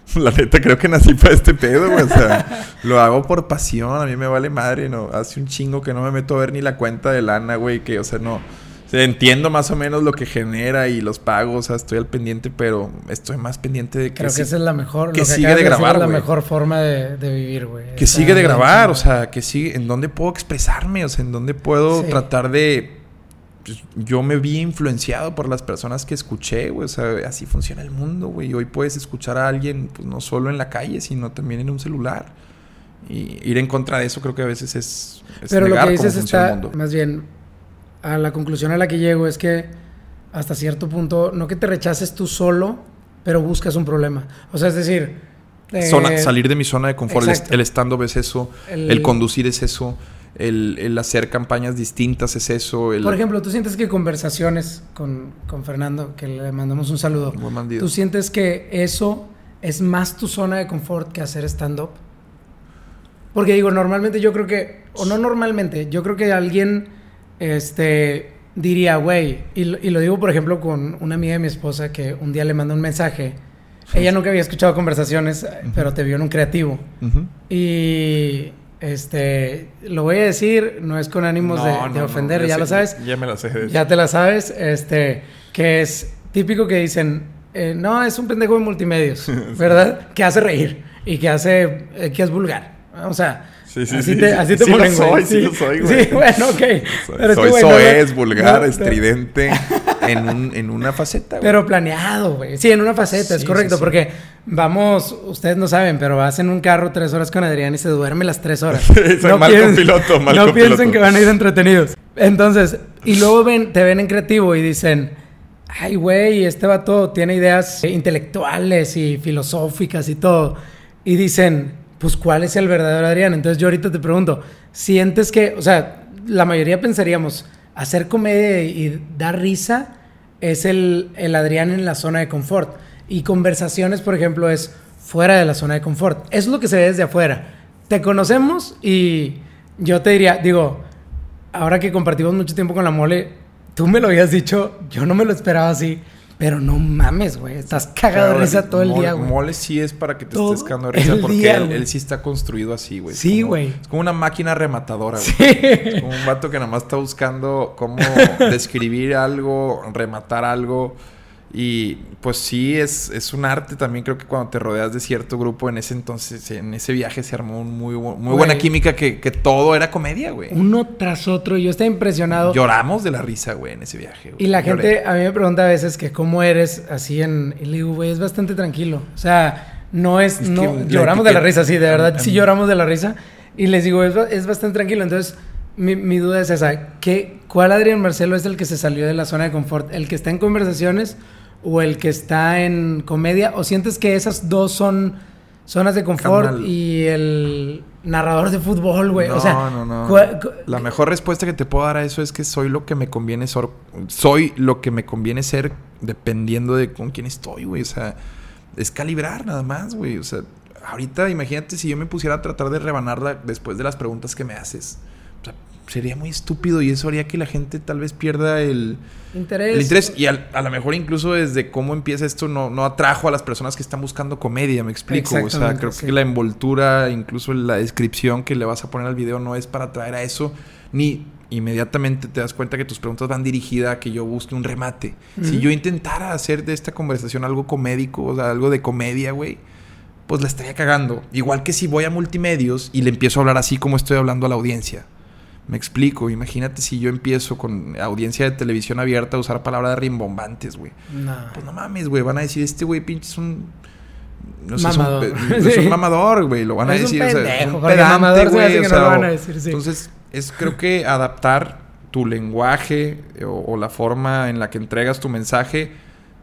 la neta creo que nací para este pedo, güey. O sea, lo hago por pasión, a mí me vale madre, no. Hace un chingo que no me meto a ver ni la cuenta de lana, güey, que, o sea, no. O sea, entiendo más o menos lo que genera y los pagos, o sea, estoy al pendiente, pero estoy más pendiente de que, Creo que esa es la mejor. que lo sigue de grabar, Es la güey. mejor forma de, de vivir, güey. que sigue de grabar, o sea, que sigue, en dónde puedo expresarme, o sea, en dónde puedo Sí. tratar de... pues, yo me vi influenciado por las personas que escuché, güey, o sea, así funciona el mundo, güey. Hoy puedes escuchar a alguien, pues no solo en la calle, sino también en un celular. Y ir en contra de eso creo que a veces es, es Pero lo negar que cómo dices está, más bien, a la conclusión a la que llego es que hasta cierto punto, no que te rechaces tú solo, pero buscas un problema. O sea, es decir... eh, Zona- salir de mi zona de confort, el, exacto. el stand-up es eso, El- el, conducir es eso, el, el hacer campañas distintas es eso, el... Por ejemplo, tú sientes que conversaciones con, con Fernando, que le mandamos un saludo, Buen. ¿tú sientes que eso es más tu zona de confort que hacer stand-up? Porque digo, normalmente yo creo que, o no normalmente, yo creo que alguien este, diría, güey, y, lo- y lo digo por ejemplo con una amiga de mi esposa que un día le mandó un mensaje. Ella nunca había escuchado conversaciones, pero te vio en un creativo. Y este, lo voy a decir, no es con ánimos de, No, de no, no, ofender, ya, sé, lo sabes. Ya me la sé. de- Ya te la sabes, este, que es típico que dicen, eh, no, es un pendejo de multimedios, ¿verdad? Que hace reír y que hace, eh, que es vulgar. O sea, Sí, sí, así sí, te, sí. así te Sí ponen, soy, sí lo soy, güey. Sí, bueno, ok. Soy, Pero es soy güey, no, soez, no, vulgar, no, no. estridente, en, un, en una faceta, güey. Pero planeado, güey. Sí, en una faceta, es correcto, sí, sí. porque vamos, ustedes no saben, pero vas en un carro tres horas con Adrián y se duerme las tres horas. Soy mal piensen- copiloto, mal No piensen que van a ir entretenidos. Entonces, y luego ven, te ven en creativo y dicen, ay, güey, este vato tiene ideas intelectuales y filosóficas y todo. Y dicen, pues, ¿cuál es el verdadero Adrián? Entonces yo ahorita te pregunto, ¿sientes que, o sea, la mayoría pensaríamos, hacer comedia y dar risa es el, el Adrián en la zona de confort. Y conversaciones, por ejemplo, es fuera de la zona de confort. Eso es lo que se ve desde afuera. Te conocemos y yo te diría, digo, ahora que compartimos mucho tiempo con la mole, tú me lo habías dicho, yo no me lo esperaba así, pero no mames, güey, estás cagado de risa todo el mole- día, güey. Mole sí es para que te Todo estés cagando de risa porque día, él, sí está construido así, güey. Sí, güey. Es como una máquina rematadora, güey. Sí. Es como un vato que nada más está buscando cómo describir algo, rematar algo. Y pues sí, es, es un arte también. Creo que cuando te rodeas de cierto grupo, en ese entonces, en ese viaje se armó un muy, muy Güey. buena química que, que todo era comedia, güey. Uno tras otro, yo estaba impresionado. Lloramos de la risa, güey, en ese viaje. güey. Y la Lloré. gente a mí me pregunta a veces que cómo eres así en... Y le digo, güey, es bastante tranquilo. O sea, no es... Es no, lloramos de la risa, sí, de verdad, sí lloramos de la risa. Y les digo, es, es bastante tranquilo. Entonces, mi, mi duda es esa. ¿qué, ¿Cuál Adrián Marcelo es el que se salió de la zona de confort? ¿El que está en conversaciones o el que está en comedia? ¿O sientes que esas dos son zonas de confort y el narrador de fútbol, güey? No, o sea, no, no. ¿cuál- cu- La mejor respuesta que te puedo dar a eso es que soy lo que me conviene ser. Soy lo que me conviene ser dependiendo de con quién estoy, güey. O sea, es calibrar nada más, güey. O sea, ahorita imagínate si yo me pusiera a tratar de rebanarla después de las preguntas que me haces. Sería muy estúpido y eso haría que la gente tal vez pierda el, interés. el interés. Y al- a lo mejor incluso desde cómo empieza esto no, no atrajo a las personas que están buscando comedia, me explico. O sea, creo sí. que la envoltura, incluso la descripción que le vas a poner al video no es para atraer a eso, ni inmediatamente te das cuenta que tus preguntas van dirigidas a que yo busque un remate. Si yo intentara hacer de esta conversación algo comédico, o sea, algo de comedia, güey, pues la estaría cagando. Igual que si voy a multimedios y le empiezo a hablar así como estoy hablando a la audiencia. Me explico, imagínate si yo empiezo con audiencia de televisión abierta a usar palabras rimbombantes, güey. No. Pues no mames, güey, van a decir, este güey pinche es un... No sé, es un Mamador. es un, mamador, güey, lo van a Es un decir. o sea, pendejo, es un porque pedante, mamador güey, hace o que no sea, lo van a o- decir, sí. Entonces, es creo que adaptar tu lenguaje eh, o, o la forma en la que entregas tu mensaje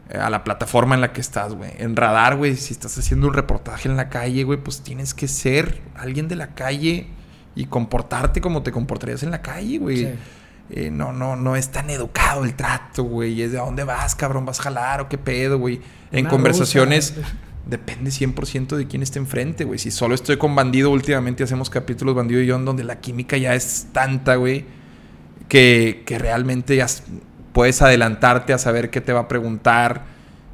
eh, a la plataforma en la que estás, güey. En radar, güey, si estás haciendo un reportaje en la calle, güey, pues tienes que ser alguien de la calle y comportarte como te comportarías en la calle, güey. Sí. Eh, no, no, no es tan educado el trato, güey. Es de a dónde vas, cabrón, vas a jalar o qué pedo, güey. En Una conversaciones rusa. depende 100% de quién esté enfrente, güey. Si solo estoy con bandido, últimamente hacemos capítulos bandido y yo en donde la química ya es tanta, güey, que, que realmente ya puedes adelantarte a saber qué te va a preguntar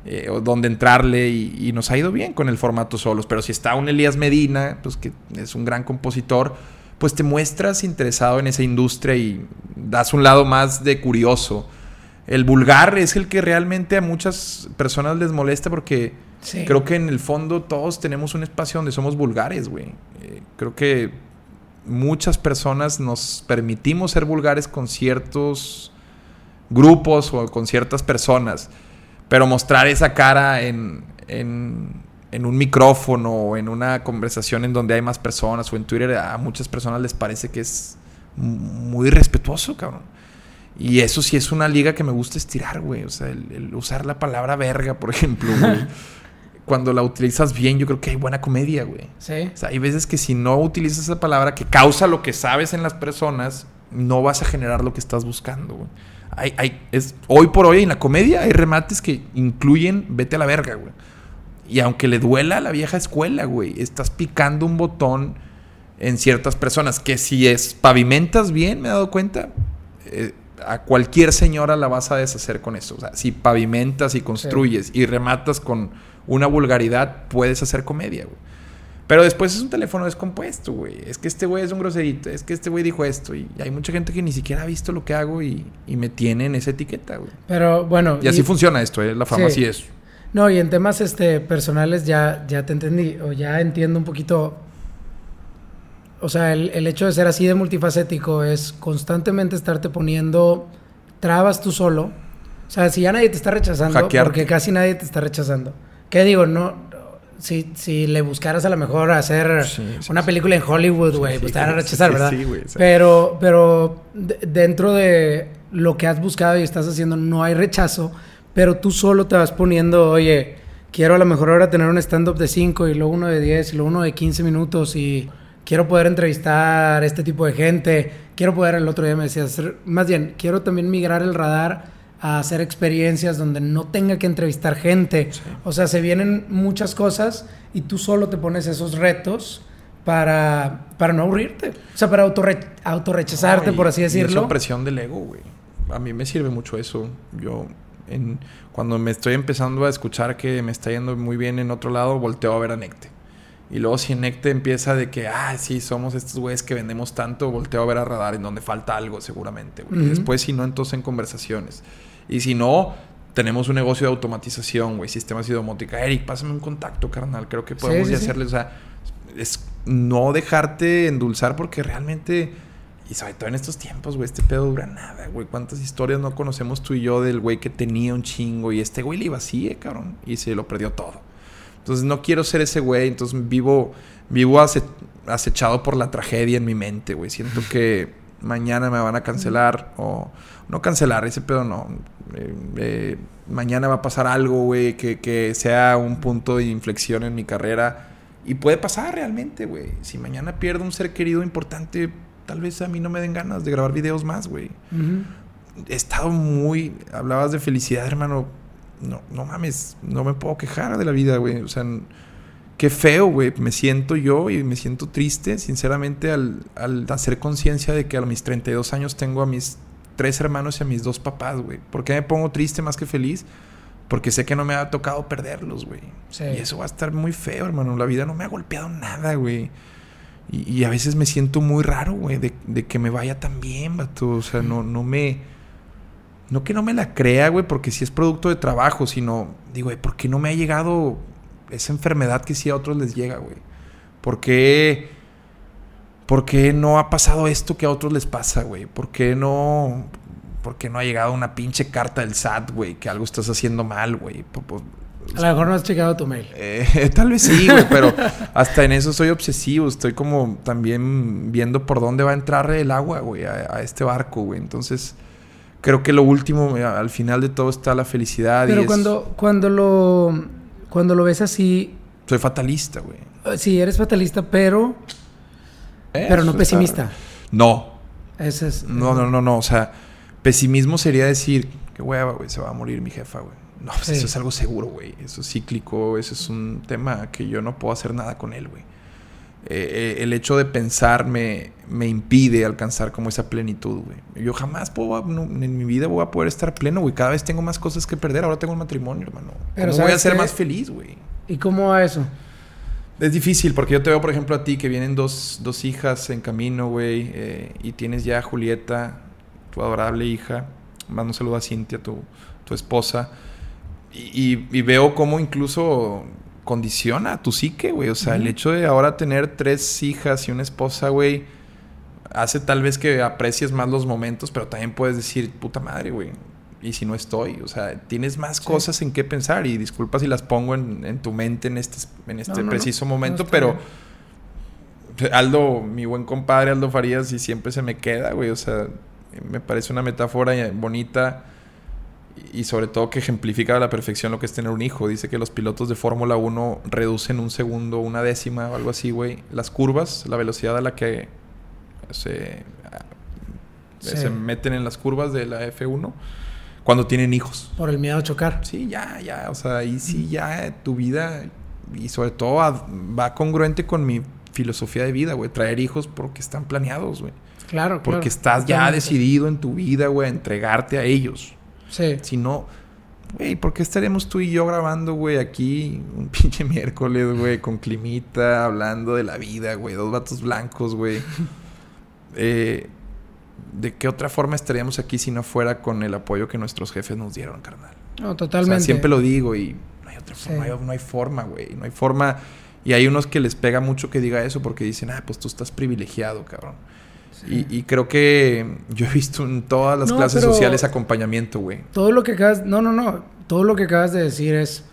eh, o dónde entrarle y, y nos ha ido bien con el formato solos. Pero si está un Elías Medina, pues que es un gran compositor, pues te muestras interesado en esa industria y das un lado más de curioso. El vulgar es el que realmente a muchas personas les molesta porque Sí. creo que en el fondo todos tenemos un espacio donde somos vulgares, güey. Eh, creo que muchas personas nos permitimos ser vulgares con ciertos grupos o con ciertas personas. Pero mostrar esa cara en, en, en un micrófono o en una conversación en donde hay más personas o en Twitter a muchas personas les parece que es muy respetuoso, cabrón. Y eso sí es una liga que me gusta estirar, güey. O sea, el, el usar la palabra verga, por ejemplo, güey. Cuando la utilizas bien, yo creo que hay buena comedia, güey. Sí. O sea, hay veces que si no utilizas esa palabra que causa lo que sabes en las personas, no vas a generar lo que estás buscando, güey. Hay, hay, es, hoy por hoy en la comedia hay remates que incluyen vete a la verga, güey. Y aunque le duela a la vieja escuela, güey, estás picando un botón en ciertas personas que si es pavimentas bien, me he dado cuenta, eh, a cualquier señora la vas a deshacer con eso. O sea, si pavimentas y construyes y rematas con una vulgaridad, puedes hacer comedia, güey. Pero después es un teléfono descompuesto, güey. Es que este güey es un groserito. Es que este güey dijo esto. Y hay mucha gente que ni siquiera ha visto lo que hago y, me tiene en esa etiqueta, güey. Pero bueno. Y así funciona esto, ¿eh? La fama así es. No, y en temas este, personales ya, ya te entendí. O ya entiendo un poquito. O sea, el, el hecho de ser así de multifacético es constantemente estarte poniendo trabas tú solo. O sea, si ya nadie te está rechazando, porque casi nadie te está rechazando. ¿Qué digo? No, si, si le buscaras a lo mejor hacer una película en Hollywood, güey, pues te van a rechazar, ¿verdad? Sí, güey. Pero, pero dentro de lo que has buscado y estás haciendo, no hay rechazo, pero tú solo te vas poniendo, oye, quiero a lo mejor ahora tener un stand-up de 5 y luego uno de 10 y luego uno de 15 minutos y quiero poder entrevistar este tipo de gente, quiero poder, el otro día me decías, más bien, quiero también migrar el radar a hacer experiencias donde no tenga que entrevistar gente. O sea, se vienen muchas cosas y tú solo te pones esos retos para, para no aburrirte. O sea, para autorre autorrechazarte, por así decirlo. Y presión del ego, güey. A mí me sirve mucho eso. Yo, en, cuando me estoy empezando a escuchar que me está yendo muy bien en otro lado, volteo a ver a Necte. Y luego si Necte empieza de que, ah, sí, somos estos güeyes que vendemos tanto, volteo a ver a Radar en donde falta algo seguramente. Güey. Después, si no, entonces en conversaciones. Y si no, tenemos un negocio de automatización, güey, sistemas de domótica. Eric, pásame un contacto, carnal. Creo que podemos hacerle, o sea, es no dejarte endulzar porque realmente, y sobre todo en estos tiempos, güey, este pedo dura nada, güey. ¿Cuántas historias no conocemos tú y yo del güey que tenía un chingo y este güey le iba así, eh, cabrón, y se lo perdió todo? Entonces no quiero ser ese güey, entonces vivo, vivo acechado por la tragedia en mi mente, güey. Siento que mañana me van a cancelar o no cancelar, ese pedo no. Eh, eh, mañana va a pasar algo, güey, que, que, sea un punto de inflexión en mi carrera. Y puede pasar realmente, güey. Si mañana pierdo un ser querido importante, tal vez a mí no me den ganas de grabar videos más, güey. He estado muy... Hablabas de felicidad, hermano. No, no mames, no me puedo quejar de la vida, güey. O sea, qué feo, güey. Me siento yo y me siento triste, sinceramente, al, al hacer conciencia de que a mis 32 años tengo a mis tres hermanos y a mis dos papás, güey. ¿Por qué me pongo triste más que feliz? Porque sé que no me ha tocado perderlos, güey. Y eso va a estar muy feo, hermano. La vida no me ha golpeado nada, güey. Y, a veces me siento muy raro, güey, de, que me vaya tan bien, vato. O sea, no, no me... No que no me la crea, güey, porque si es producto de trabajo, sino... Digo, güey, ¿por qué no me ha llegado esa enfermedad que sí a otros les llega, güey? ¿Por qué ¿Por qué no ha pasado esto que a otros les pasa, güey? ¿Por qué no, por qué no ha llegado una pinche carta del SAT, güey? Que algo estás haciendo mal, güey. A lo mejor no has checado tu mail. Eh, tal vez sí, güey, pero hasta en eso soy obsesivo. Estoy como también viendo por dónde va a entrar el agua, güey, a, este barco, güey. Entonces, creo que lo último, eh, al final de todo está la felicidad. Pero cuando, cuando, lo, cuando lo ves así... Soy fatalista, güey. Sí, eres fatalista, pero pero no pesimista. No. Ese es. No, no, no, no. O sea, pesimismo sería decir, qué hueva, güey, se va a morir mi jefa, güey. No, pues eso es algo seguro, güey. Eso es cíclico, eso es un tema que yo no puedo hacer nada con él, güey. Eh, eh, el hecho de pensar me, me, impide alcanzar como esa plenitud, güey. Yo jamás puedo, en mi vida voy a poder estar pleno, güey. Cada vez tengo más cosas que perder. Ahora tengo un matrimonio, hermano. Pero ¿Cómo voy a ser más feliz, güey? ¿Y cómo va eso? Es difícil porque yo te veo, por ejemplo, a ti que vienen dos, dos hijas en camino, güey, eh, y tienes ya a Julieta, tu adorable hija. Mando un saludo a Cintia, tu, tu esposa. Y, y, veo cómo incluso condiciona a tu psique, güey. O sea, el hecho de ahora tener tres hijas y una esposa, güey, hace tal vez que aprecies más los momentos, pero también puedes decir, puta madre, güey y si no estoy. O sea, tienes más cosas en qué pensar y disculpa si las pongo en, tu mente en este, en este preciso momento, pero Aldo, mi buen compadre Aldo Farías, y siempre se me queda, güey. O sea, me parece una metáfora bonita y sobre todo que ejemplifica a la perfección lo que es tener un hijo. Dice que los pilotos de Fórmula 1 reducen un segundo, una décima o algo así, güey. Las curvas, la velocidad a la que se, se meten en las curvas de la F1 cuando tienen hijos. Por el miedo a chocar. Sí, ya, ya. O sea, ahí sí, ya tu vida y sobre todo va congruente con mi filosofía de vida, güey. Traer hijos porque están planeados, güey. Claro, Porque estás ya decidido en tu vida, güey, a entregarte a ellos. Sí. Si no, güey, ¿por qué estaríamos tú y yo grabando, güey, aquí un pinche miércoles, güey, con climita, hablando de la vida, güey, dos vatos blancos, güey? eh, ¿De qué otra forma estaríamos aquí si no fuera con el apoyo que nuestros jefes nos dieron, carnal? No, totalmente. O sea, siempre lo digo y no hay otra forma, no hay forma, güey, no hay forma. Y hay unos que les pega mucho que diga eso porque dicen, ah, pues tú estás privilegiado, cabrón. Y, creo que yo he visto en todas las clases sociales acompañamiento, güey. Todo lo que acabas... No, no, no. Todo lo que acabas de decir es...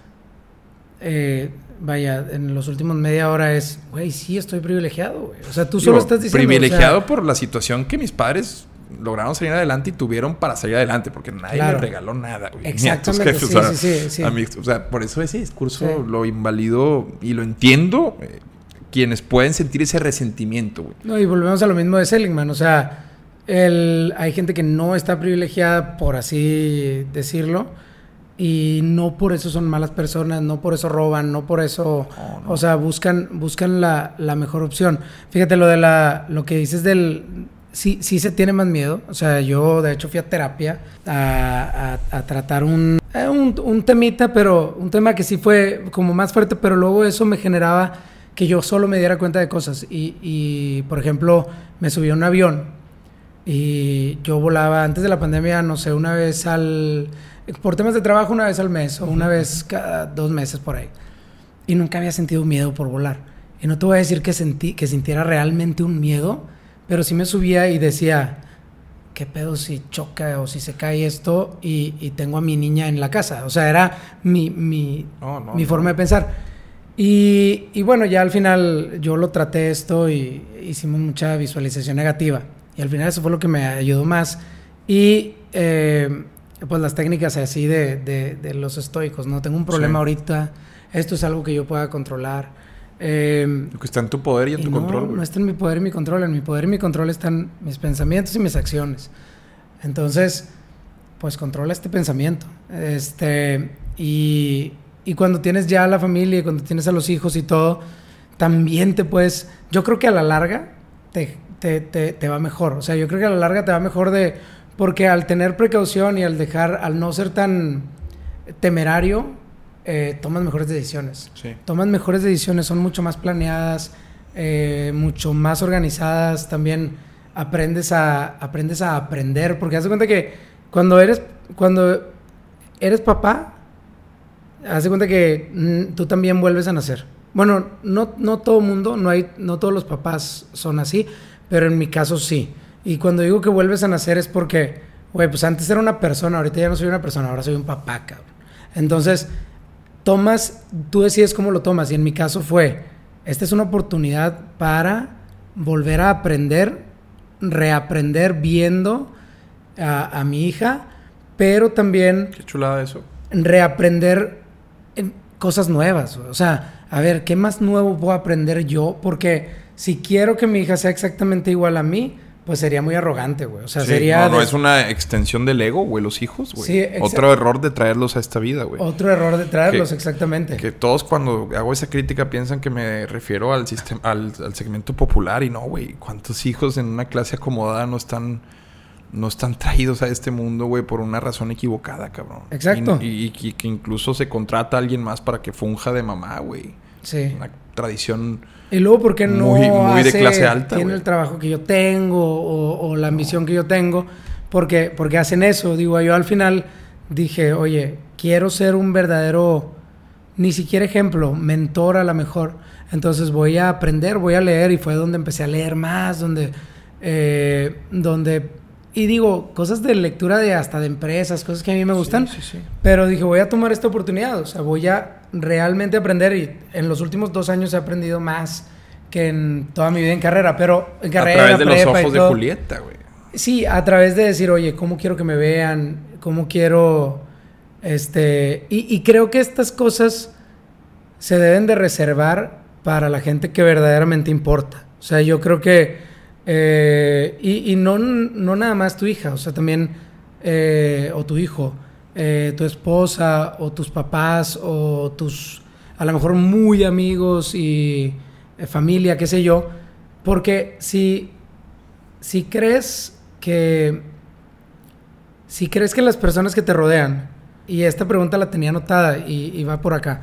Eh, vaya, en los últimos media hora es... Güey, sí estoy privilegiado, güey. O sea, tú solo estás diciendo... Privilegiado por la situación que mis padres lograron salir adelante y tuvieron para salir adelante, porque nadie me regaló nada, güey. Exactamente, sí, sí, sí, o sea, por eso ese discurso lo invalido y lo entiendo. Eh, quienes pueden sentir ese resentimiento, güey. No, y volvemos a lo mismo de Seligman, o sea, el, hay gente que no está privilegiada, por así decirlo, y no por eso son malas personas, no por eso roban, no por eso, o sea, buscan, buscan la, la, mejor opción. Fíjate lo de la, lo que dices del, sí, sí se tiene más miedo, o sea, yo de hecho fui a terapia a, a, tratar un, eh, un, un temita, pero un tema que sí fue como más fuerte, pero luego eso me generaba que yo solo me diera cuenta de cosas. Y, por ejemplo, me subí a un avión y yo volaba antes de la pandemia, no sé, una vez al... Por temas de trabajo, una vez al mes o una vez cada dos meses por ahí. Y nunca había sentido miedo por volar. Y no te voy a decir que, sentí, que sintiera realmente un miedo, pero sí me subía y decía, ¿qué pedo si choca o si se cae esto y, tengo a mi niña en la casa? O sea, era mi, mi, mi forma de pensar. Y, bueno, ya al final yo lo traté esto y hicimos mucha visualización negativa. Y al final eso fue lo que me ayudó más. Y eh, pues las técnicas así de, los estoicos, ¿no? Tengo un problema ahorita, esto es algo que yo pueda controlar. Eh, lo que está en tu poder y en tu control. No está en mi poder y mi control. En mi poder y mi control están mis pensamientos y mis acciones. Entonces, pues controla este pensamiento. Este, y, y cuando tienes ya la familia cuando tienes a los hijos y todo, también te puedes, yo creo que a la larga te, te, te, va mejor. O sea, yo creo que a la larga te va mejor de, porque al tener precaución y al dejar, al no ser tan temerario, eh, tomas mejores decisiones. Sí. Tomas mejores decisiones, son mucho más planeadas, eh, mucho más organizadas. También aprendes a, aprendes a aprender, porque haz de cuenta que cuando eres, cuando eres papá, haz de cuenta que mm, tú también vuelves a nacer. Bueno, no, no todo mundo, no, hay, no todos los papás son así, pero en mi caso sí. Y cuando digo que vuelves a nacer es porque, güey, pues antes era una persona, ahorita ya no soy una persona, ahora soy un papá, cabrón. Entonces, tomas, tú decides cómo lo tomas. Y en mi caso fue, esta es una oportunidad para volver a aprender, reaprender viendo a, a mi hija, pero también... Qué chulada eso. Reaprender cosas nuevas. O sea, a ver, ¿qué más nuevo puedo aprender yo? Porque si quiero que mi hija sea exactamente igual a mí, pues sería muy arrogante, güey. O sea, sería. No, no es una extensión del ego, güey, los hijos, güey. Sí, Otro error de traerlos a esta vida, güey. Otro error de traerlos, exactamente. Que todos cuando hago esa crítica piensan que me refiero al sistema, al, al segmento popular y no, güey. ¿Cuántos hijos en una clase acomodada no están no están traídos a este mundo, güey, por una razón equivocada, cabrón. Exacto. Y, que incluso se contrata a alguien más para que funja de mamá, güey. Sí. Una tradición. Y luego, ¿por qué no muy, muy de clase alta? Tiene el trabajo que yo tengo o, la ambición que yo tengo. Porque, porque hacen eso. Digo, yo al final dije, oye, quiero ser un verdadero, ni siquiera ejemplo, mentor a lo mejor. Entonces voy a aprender, voy a leer. Y fue donde empecé a leer más, donde, eh, donde y digo, cosas de lectura de hasta de empresas, cosas que a mí me gustan. Sí, sí, pero dije, voy a tomar esta oportunidad. O sea, voy a realmente aprender. Y en los últimos dos años he aprendido más que en toda mi vida en carrera. Pero en carrera. A través de los ojos de Julieta, güey. Sí, a través de decir, oye, ¿cómo quiero que me vean? ¿Cómo quiero. Este. Y, y creo que estas cosas se deben de reservar para la gente que verdaderamente importa. O sea, yo creo que eh, y, no, no, nada más tu hija, o sea, también, eh, o tu hijo, eh, tu esposa, o tus papás, o tus, a lo mejor muy amigos y, familia, qué sé yo. Porque si, si crees que... Si crees que las personas que te rodean, y esta pregunta la tenía anotada y, y va por acá,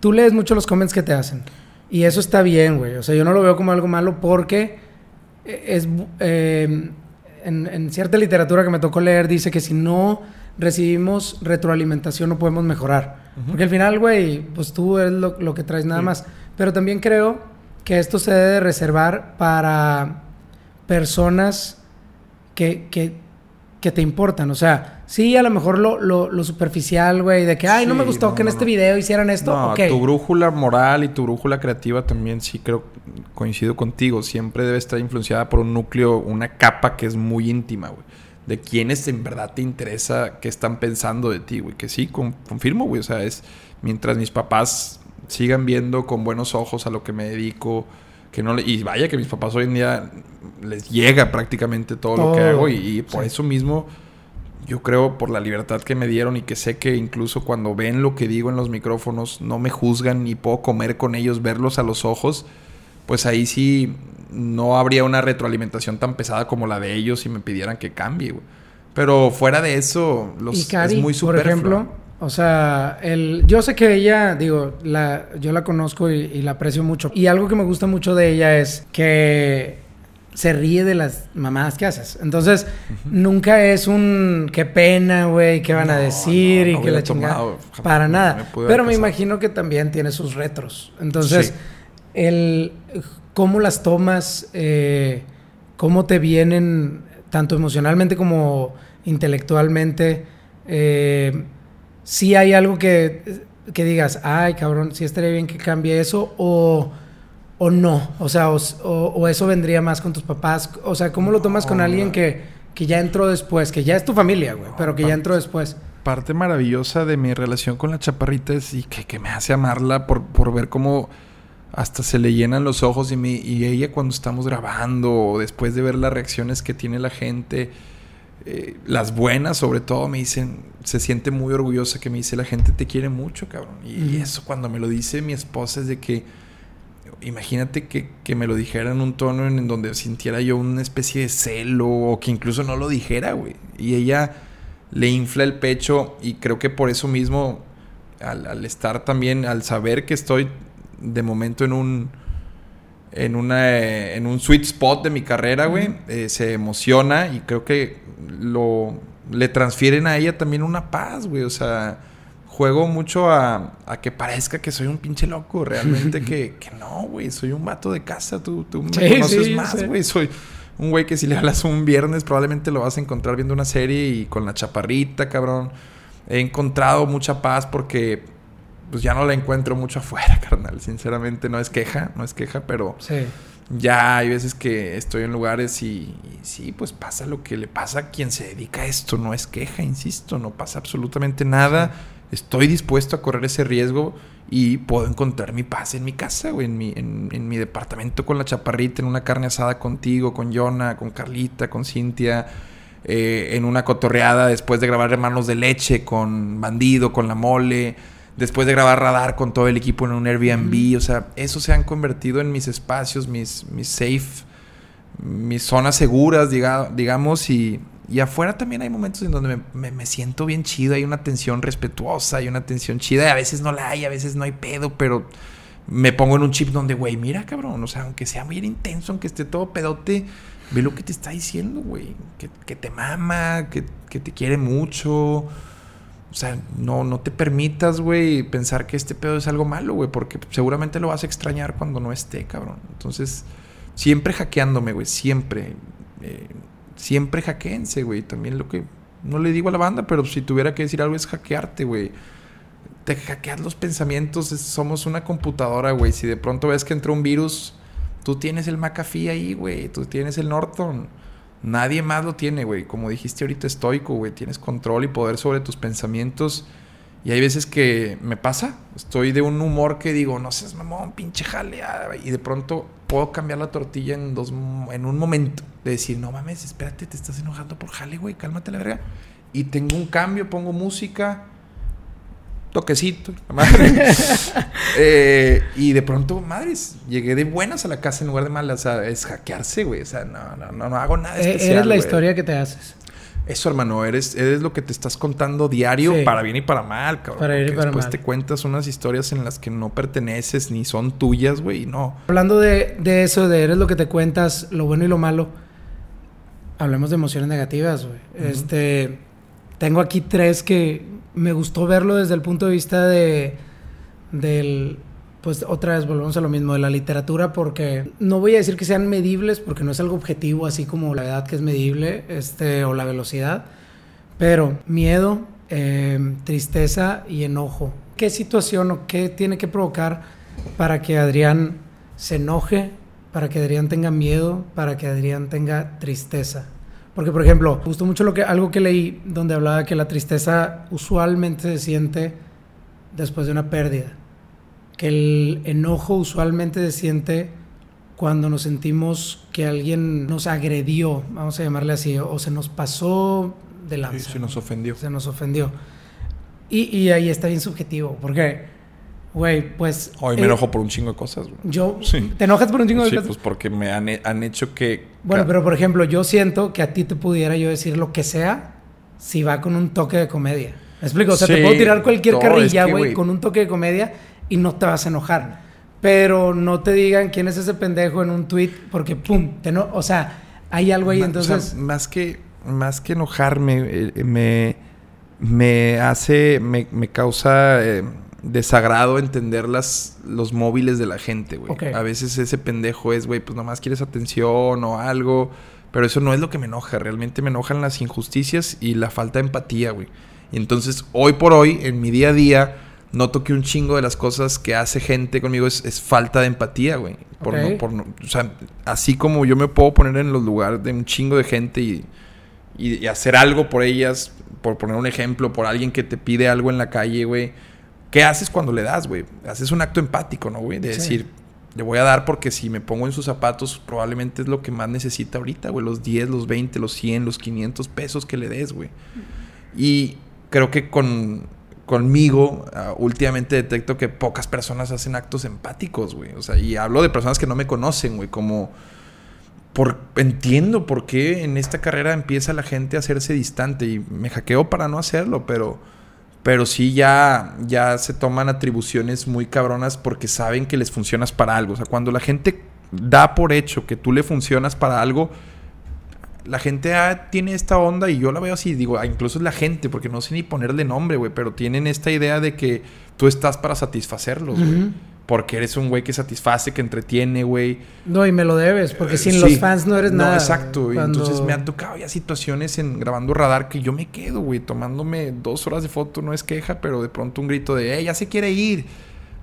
tú lees mucho los comments que te hacen. Y eso está bien, güey. O sea, yo no lo veo como algo malo porque es... eh, en, en cierta literatura que me tocó leer dice que si no recibimos retroalimentación no podemos mejorar. Porque al final, güey, pues tú eres lo, lo que traes nada Sí. más. Pero también creo que esto se debe de reservar para personas que, que, que te importan. O sea, sí, a lo mejor lo, lo, lo superficial, güey, de que, ay, no me gustó no, que en no, este no. video hicieran esto. No, ok. tu brújula moral y tu brújula creativa también sí creo, coincido contigo, siempre debe estar influenciada por un núcleo, una capa que es muy íntima, güey. De quienes en verdad te interesa qué están pensando de ti, güey. Que sí, con- confirmo, güey. O sea, es mientras mis papás sigan viendo con buenos ojos a lo que me dedico, que no le- y vaya que mis papás hoy en día les llega prácticamente todo, lo que hago y, y por sí. eso mismo yo creo por la libertad que me dieron y que sé que incluso cuando ven lo que digo en los micrófonos no me juzgan ni puedo comer con ellos, verlos a los ojos, pues ahí sí no habría una retroalimentación tan pesada como la de ellos si me pidieran que cambie. Pero fuera de eso, los, y Cari, es muy por superfluo. ejemplo, o sea, el, yo sé que ella, digo, la, yo la conozco y, y la aprecio mucho. Y algo que me gusta mucho de ella es que se ríe de las mamadas que haces. Entonces, nunca es un qué pena, güey, qué van a decir no, y que la chingada. tomado, Para nada. me Pero me imagino que también tiene sus retros. Entonces, Sí. el cómo las tomas, eh, cómo te vienen, tanto emocionalmente como intelectualmente, eh, si hay algo que, que digas, ay cabrón, si estaría bien que cambie eso, o, o no, o sea, o, o- eso vendría más con tus papás, o sea, ¿cómo lo tomas con alguien que, que ya entró después, que ya es tu familia, güey, pero que ya entró después? parte maravillosa de mi relación con la chaparrita es y que, que me hace amarla por, por ver cómo hasta se le llenan los ojos y, mi- y ella cuando estamos grabando o después de ver las reacciones que tiene la gente, eh, las buenas sobre todo, me dicen, se siente muy orgullosa que me dice, la gente te quiere mucho, cabrón. Y, eso cuando me lo dice mi esposa es de que, imagínate que, que me lo dijera en un tono en, en donde sintiera yo una especie de celo o que incluso no lo dijera, güey. Y ella le infla el pecho y creo que por eso mismo, al, al estar también, al saber que estoy de momento en un en una en un sweet spot de mi carrera, güey, eh, se emociona y creo que lo le transfieren a ella también una paz, güey, o sea, juego mucho a, a que parezca que soy un pinche loco, realmente que, que no, güey, soy un vato de casa, tú, tú me Sí, conoces sí, más, güey, soy un güey que si le hablas un viernes probablemente lo vas a encontrar viendo una serie y con la chaparrita, cabrón. He encontrado mucha paz porque pues ya no la encuentro mucho afuera, carnal. Sinceramente no es queja, no es queja, pero Sí. ya hay veces que estoy en lugares y, y sí, pues pasa lo que le pasa a quien se dedica a esto. No es queja, insisto, no pasa absolutamente nada. Estoy dispuesto a correr ese riesgo y puedo encontrar mi paz en mi casa, güey, en mi, en, en mi departamento con la chaparrita, en una carne asada contigo, con Jonah, con Carlita, con Cintia, eh, en una cotorreada después de grabar Hermanos de Leche con Bandido, con La Mole, después de grabar Radar con todo el equipo en un Airbnb, o sea, eso se han convertido en mis espacios, mis, mis safe, mis zonas seguras, diga- digamos, y, y afuera también hay momentos en donde me, me- me siento bien chido, hay una tensión respetuosa, hay una tensión chida, y a veces no la hay, a veces no hay pedo, pero me pongo en un chip donde, güey, mira, cabrón, o sea, aunque sea bien intenso, aunque esté todo pedote, ve lo que te está diciendo, güey, que, que te mama, que, que te quiere mucho. O sea, no, no te permitas, güey, pensar que este pedo es algo malo, güey, porque seguramente lo vas a extrañar cuando no esté, cabrón. Entonces, siempre hackeándome, güey, siempre. Eh, siempre hackéense, güey. También lo que no le digo a la banda, pero si tuviera que decir algo es hackearte, güey. Te hackeas los pensamientos, somos una computadora, güey. Si de pronto ves que entró un virus, tú tienes el McAfee ahí, güey. Tú tienes el Norton. Nadie más lo tiene, güey. Como dijiste ahorita, estoico, güey. Tienes control y poder sobre tus pensamientos. Y hay veces que me pasa. Estoy de un humor que digo, no seas mamón, pinche jale. ah", Y de pronto puedo cambiar la tortilla en, dos, en un momento. De decir, no mames, espérate, te estás enojando por jale, güey. Cálmate la verga. Y tengo un cambio, pongo música. Toquecito, madre. Eh, y de pronto, madres, llegué de buenas a la casa en lugar de malas. O sea, es hackearse, güey. O sea, no, no, no, no hago nada Eh, especial. Eres la historia que te haces. Eso, hermano, eres, eres lo que te estás contando diario Sí. para bien y para mal, cabrón. Para bien y para después mal. te cuentas unas historias en las que no perteneces ni son tuyas, güey, y no. Hablando de, de eso, de eres lo que te cuentas, lo bueno y lo malo, hablemos de emociones negativas, güey. Este, tengo aquí tres que me gustó verlo desde el punto de vista de, del, pues otra vez volvemos a lo mismo, de la literatura, porque no voy a decir que sean medibles, porque no es algo objetivo, así como la edad que es medible, este, o la velocidad, pero miedo, eh, tristeza y enojo. ¿Qué situación o qué tiene que provocar para que Adrián se enoje, para que Adrián tenga miedo, para que Adrián tenga tristeza? Porque, por ejemplo, me gustó mucho lo que, algo que leí donde hablaba que la tristeza usualmente se siente después de una pérdida. Que el enojo usualmente se siente cuando nos sentimos que alguien nos agredió, vamos a llamarle así, o se nos pasó de Sí, lanza. se nos ofendió. Se nos ofendió. Y, y ahí está bien subjetivo, porque, güey, pues... Hoy me eh, enojo por un chingo de cosas, güey. Yo... Sí. ¿Te enojas por un chingo de Sí, cosas? pues porque me han, han hecho que... Bueno, pero por ejemplo, yo siento que a ti te pudiera yo decir lo que sea si va con un toque de comedia. ¿Me explico? O sea, te Sí, puedo tirar cualquier no, carrilla, es que, güey, con un toque de comedia y no te vas a enojar. Pero no te digan quién es ese pendejo en un tweet porque, pum, te no... O sea, hay algo ahí, Ma- o entonces... sea, más que más que enojarme, eh, me, me hace, me, me causa eh, desagrado entender las, los móviles de la gente, güey. A veces ese pendejo es, güey, pues nomás quieres atención o algo. Pero eso no es lo que me enoja. Realmente me enojan las injusticias y la falta de empatía, güey. Y entonces, hoy por hoy, en mi día a día, noto que un chingo de las cosas que hace gente conmigo es, es falta de empatía, güey. Por no- por no- o sea, así como yo me puedo poner en los lugares de un chingo de gente y, y- y hacer algo por ellas, por poner un ejemplo, por alguien que te pide algo en la calle, güey. ¿Qué haces cuando le das, güey? Haces un acto empático, ¿no, güey? De Sí. decir, le voy a dar porque si me pongo en sus zapatos, probablemente es lo que más necesita ahorita, güey. Los 10, los 20, los 100, los 500 pesos que le des, güey. Y creo que con, conmigo, ah, últimamente detecto que pocas personas hacen actos empáticos, güey. O sea, y hablo de personas que no me conocen, güey, como... Por, entiendo por qué en esta carrera empieza la gente a hacerse distante y me hackeo para no hacerlo, pero, pero sí ya, ya se toman atribuciones muy cabronas porque saben que les funcionas para algo. O sea, cuando la gente da por hecho que tú le funcionas para algo, la gente ah, tiene esta onda y yo la veo así, digo, ah, incluso es la gente, porque no sé ni ponerle nombre, güey, pero tienen esta idea de que tú estás para satisfacerlos, güey. Porque eres un güey que satisface, que entretiene, güey. No, y me lo debes, porque sin los fans no eres nada. exacto. Y Cuando- entonces me han tocado ya situaciones en grabando radar que yo me quedo, güey, tomándome dos horas de foto, no es queja, pero de pronto un grito de, ¡eh, ya se quiere ir!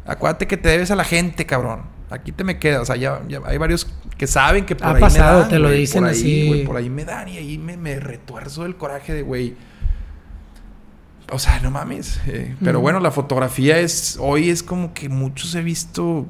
Acuérdate que te debes a la gente, cabrón. Aquí te me quedas. O sea, ya, ya hay varios que saben que por Ha ahí pasado, me dan, te lo dicen por ahí, así. güey, por ahí me dan y ahí me, me retuerzo el coraje de, güey. O sea, no mames. eh, pero Ujú. bueno, la fotografía es. Hoy es como que muchos he visto.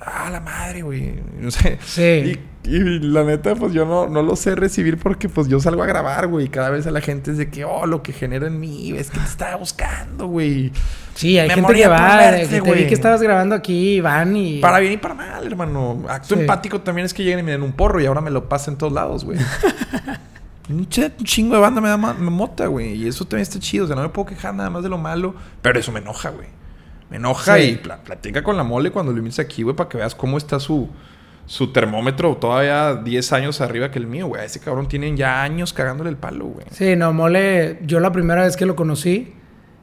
Ah, la madre, güey. No sé. Sí. Y, y la neta, pues yo no, no lo sé recibir porque pues yo salgo a grabar, güey. Cada vez a la gente es de que, oh, lo que genera en mí, es que te estaba buscando, güey. Sí, hay Me gente que va, verte, que te vi güey. que estabas grabando aquí, van y... Para bien y para mal, hermano. Acto Sí. empático también es que lleguen y me den un porro y ahora me lo pasan en todos lados, güey. un ch- un chingo de banda me da me mota, güey. Y eso también está chido. O sea, no me puedo quejar nada más de lo malo. Pero eso me enoja, güey. Me enoja Sí. y pla- platica con la mole cuando lo invites aquí, güey, para que veas cómo está su, su termómetro todavía 10 años arriba que el mío, güey. Ese cabrón tienen ya años cagándole el palo, güey. Sí, no, Mole, yo la primera vez que lo conocí,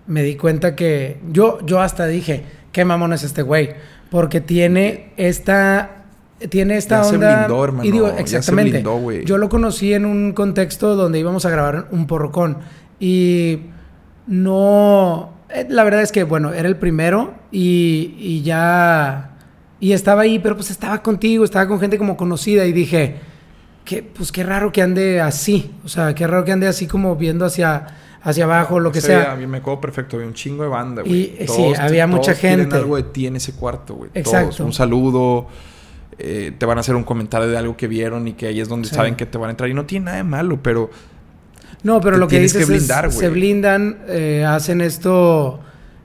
me di cuenta que yo, yo hasta dije, qué mamón es este güey, porque tiene esta, tiene esta Ya se onda. blindó, hermano, Y digo, ya se exactamente. blindó, yo lo conocí en un contexto donde íbamos a grabar un porrocón y no, eh, la verdad es que bueno, era el primero y, y ya y estaba ahí, pero pues estaba contigo, estaba con gente como conocida y dije, que pues qué raro que ande así, o sea, qué raro que ande así como viendo hacia, hacia abajo, lo que sea. A mí me acuerdo perfecto, había un chingo de banda, güey. Sí, había mucha todos gente. algo de ti en ese cuarto, güey. Exacto. Todos. Un saludo. Eh, te van a hacer un comentario de algo que vieron y que ahí es donde Sí. saben que te van a entrar. Y no tiene nada de malo, pero No, pero lo que dices que es, blindar, se güey. blindan, eh, hacen esto,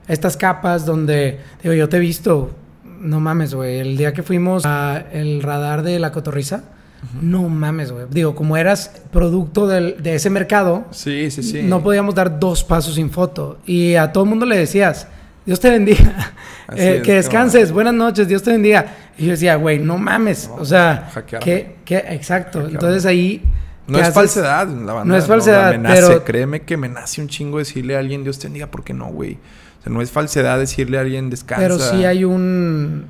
estas capas donde, digo, yo te he visto, no mames, güey, el día que fuimos a el radar de la cotorriza, no mames, güey. Digo, como eras producto del- de ese mercado, Sí, sí, sí. no podíamos dar dos pasos sin foto. Y a todo el mundo le decías, Dios te bendiga. Eh, es, que descanses, buenas noches, Dios te bendiga. Y yo decía, güey, no mames. o sea, hackearme. que, que, exacto. Hackearme. Entonces ahí. No es haces- falsedad, la banda. No es falsedad, me nace, pero- créeme que me nace un chingo decirle a alguien, Dios te bendiga, ¿por qué no, güey? O sea, no es falsedad decirle a alguien, descansa. Pero sí hay un.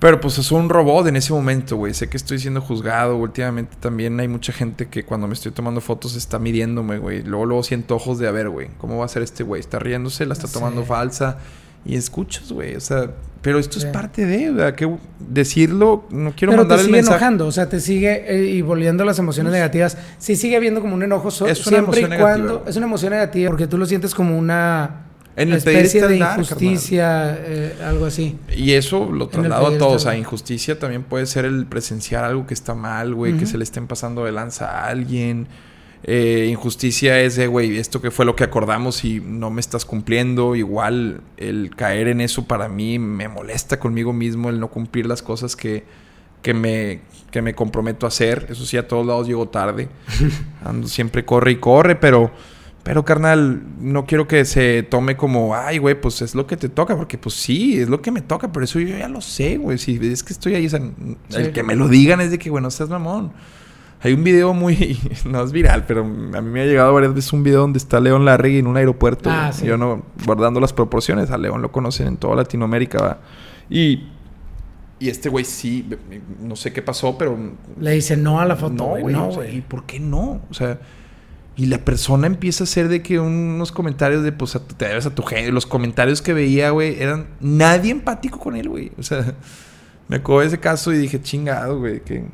Pero pues es un robot en ese momento, güey. Sé que estoy siendo juzgado. Últimamente también hay mucha gente que cuando me estoy tomando fotos está midiéndome, güey. Luego, luego siento ojos de a ver, güey. ¿Cómo va a ser este güey? Está riéndose, la está tomando falsa. Y escuchas, güey. O sea, pero esto Sí. es parte de, ¿verdad? Que decirlo, no quiero pero mandar te el sigue mensaje. enojando, o sea, te sigue eh, y volviendo a las emociones negativas, sí sigue habiendo como un enojo so- Es una siempre y emoción cuando negativa. es una emoción negativa porque tú lo sientes como una En el pedir especie de injusticia, eh, algo así. Y eso lo traslado a todos. O sea, injusticia también puede ser el presenciar algo que está mal, güey, que se le estén pasando de lanza a alguien. Eh, injusticia es de, güey, esto que fue lo que acordamos y no me estás cumpliendo. Igual el caer en eso para mí me molesta conmigo mismo, el no cumplir las cosas que, que, me, que me comprometo a hacer. Eso sí, a todos lados llego tarde. Ando siempre corre y corre, pero... Pero, carnal, no quiero que se tome como, ay, güey, pues es lo que te toca, porque pues sí, es lo que me toca, pero eso yo ya lo sé, güey. Si es que estoy ahí, o sea, el que me lo digan es de que, bueno, seas mamón. Hay un video muy, no es viral, pero a mí me ha llegado varias veces un video donde está León Larregui en un aeropuerto. Ah, sí. Yo no, guardando las proporciones, a León lo conocen en toda Latinoamérica, ¿va? Y, y este güey sí, no sé qué pasó, pero Le dice no a la foto, no, güey, no. ¿Y por qué no? O sea, y la persona empieza a hacer de que unos comentarios de, pues, te debes a tu gente. Los comentarios que veía, güey, eran nadie empático con él, güey. O sea, me acuerdo de ese caso y dije, chingado, güey, que,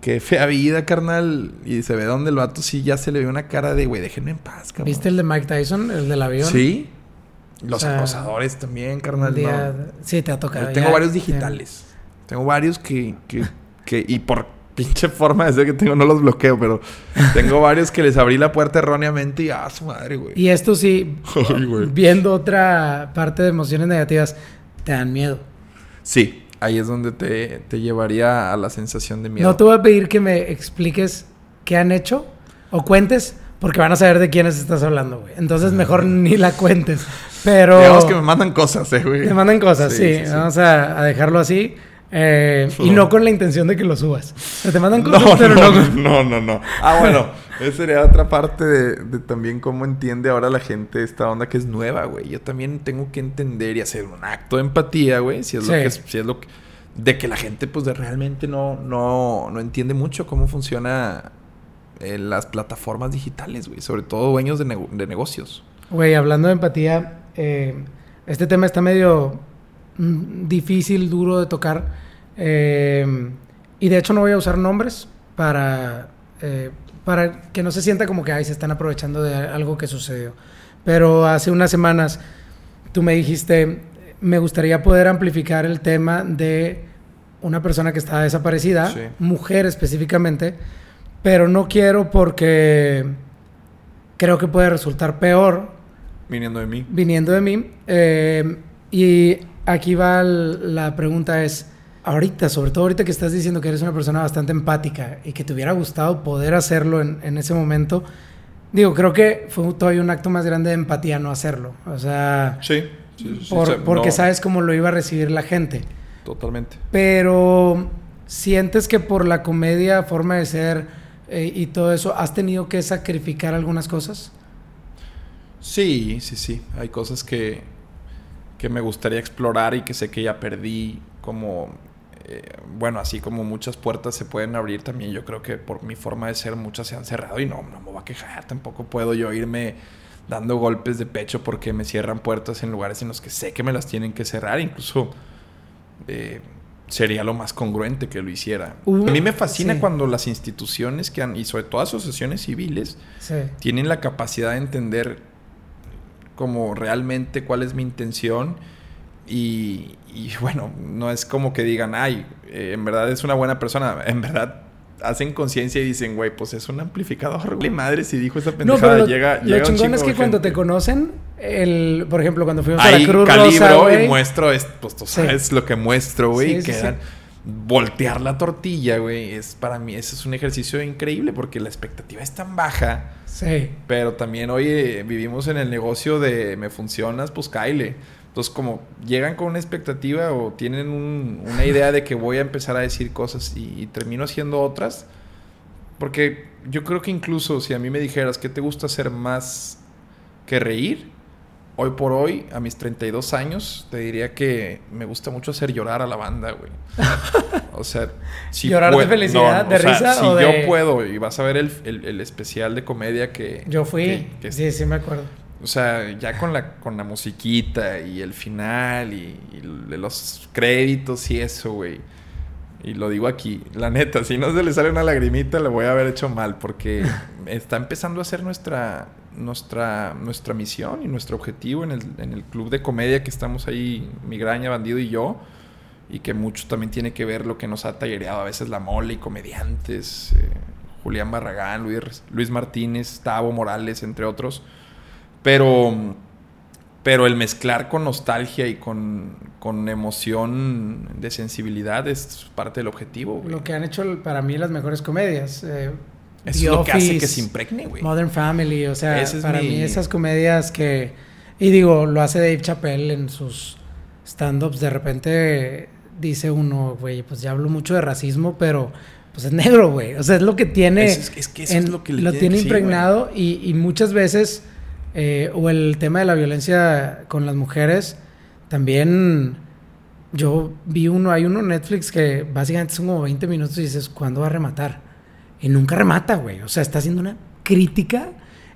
que fea vida, carnal. Y se ve donde el vato sí ya se le ve una cara de, güey, déjenme en paz, cabrón. ¿Viste el de Mike Tyson, el del avión? Sí. Los O sea, acosadores también, carnal. día- no. Sí, te ha tocado. Yo tengo ya- varios ya. digitales. Tengo varios que, que, que- Y por pinche forma de ser que tengo, no los bloqueo, pero tengo varios que les abrí la puerta erróneamente y ah, su madre, güey. Y esto sí, Ay, viendo otra parte de emociones negativas, te dan miedo. Sí, ahí es donde te, te llevaría a la sensación de miedo. No te voy a pedir que me expliques qué han hecho o cuentes, porque van a saber de quiénes estás hablando, güey. Entonces mejor ni la cuentes. Pero Digamos que me mandan cosas, eh, güey. te mandan cosas, sí. Sí, sí, sí. Vamos a, a dejarlo así. Eh, y No. no con la intención de que lo subas. O sea, te mandan No, cosas, pero no, no, con- no, no, no. Ah, bueno, esa sería otra parte de, de también cómo entiende ahora la gente esta onda que es nueva, güey. Yo también tengo que entender y hacer un acto de empatía, güey, si es lo que es, si es lo que de que la gente pues de realmente no no no entiende mucho cómo funciona eh, las plataformas digitales, güey, sobre todo dueños de, nego- de negocios. Güey, hablando de empatía, eh, este tema está medio difícil, duro de tocar. eh, y de hecho no voy a usar nombres para, eh, para que no se sienta como que ay, se están aprovechando de algo que sucedió. Pero hace unas semanas tú me dijiste, me gustaría poder amplificar el tema de una persona que está desaparecida, Sí. mujer específicamente, pero no quiero porque creo que puede resultar peor Viniendo de mí. viniendo de mí. Eh, y aquí va la pregunta es, ahorita, sobre todo ahorita que estás diciendo que eres una persona bastante empática y que te hubiera gustado poder hacerlo en, en ese momento, digo, creo que fue todavía un acto más grande de empatía no hacerlo. O sea, Sí. sí, por- porque no, sabes cómo lo iba a recibir la gente. Totalmente. Pero sientes que por la comedia, forma de ser eh, y todo eso, has tenido que sacrificar algunas cosas. Sí, sí, sí. Hay cosas que, que me gustaría explorar y que sé que ya perdí. Como, eh, bueno, así como muchas puertas se pueden abrir también. Yo creo que por mi forma de ser muchas se han cerrado y no, no me voy a quejar. Tampoco puedo yo irme dando golpes de pecho porque me cierran puertas en lugares en los que sé que me las tienen que cerrar. Incluso eh, sería lo más congruente que lo hiciera. Uh, a mí me fascina sí. cuando las instituciones que han, y sobre todo asociaciones civiles, Sí. tienen la capacidad de entender como realmente cuál es mi intención y, y, bueno, no es como que digan, ay, eh, en verdad es una buena persona, en verdad hacen conciencia y dicen, güey, pues es un amplificador, güey, madre, si dijo esa No, pendejada, pero lo, llega, lo llega un chingón es que cuando te gente". conocen, el, por ejemplo, cuando fuimos a Ahí la Cruz calibro Rosa, y muestro, es, pues tú Sí. sabes lo que muestro, güey. Sí, sí. Voltear la tortilla, güey, es para mí, ese es un ejercicio increíble porque la expectativa es tan baja. Sí. Pero también, oye, vivimos en el negocio de me funcionas, pues caile. Entonces, como llegan con una expectativa o tienen un- una idea de que voy a empezar a decir cosas y, y termino haciendo otras. Porque yo creo que incluso si a mí me dijeras que te gusta hacer más que reír, hoy por hoy, a mis 32 años, te diría que me gusta mucho hacer llorar a la banda, güey. O sea, si ¿Llorar de felicidad, de o sea, risa Si o de- yo puedo, y vas a ver el, el- el especial de comedia que... Yo fui. que- que- sí, sí me acuerdo. O sea, ya con la, con la musiquita y el final y, los créditos y eso, güey. Y lo digo aquí, la neta, si no se le sale una lagrimita, le voy a haber hecho mal porque está empezando a ser nuestra, nuestra, nuestra misión y nuestro objetivo en el, en el club de comedia que estamos ahí, Migraña, Bandido y yo. Y que mucho también tiene que ver lo que nos ha tallereado a veces la mole y comediantes. eh, Julián Barragán, Luis, Luis Martínez, Tavo Morales, entre otros. Pero, pero el mezclar con nostalgia y con, con emoción de sensibilidad es parte del objetivo. güey. Lo que han hecho para mí las mejores comedias. eh, The es lo que hace que se impregne, güey. Modern Family, o sea, es para mi- mí esas comedias que... Y digo, lo hace Dave Chappelle en sus stand-ups. De repente dice uno, güey, pues ya hablo mucho de racismo, pero pues es negro, güey. O sea, es lo que tiene... Es- que eso es lo que le tiene tiene sí, impregnado y, y muchas veces... eh, o el tema de la violencia con las mujeres, también... Yo vi uno, hay uno en Netflix que básicamente son como 20 minutos y dices, ¿cuándo va a rematar? Y nunca remata, güey. O sea, está haciendo una crítica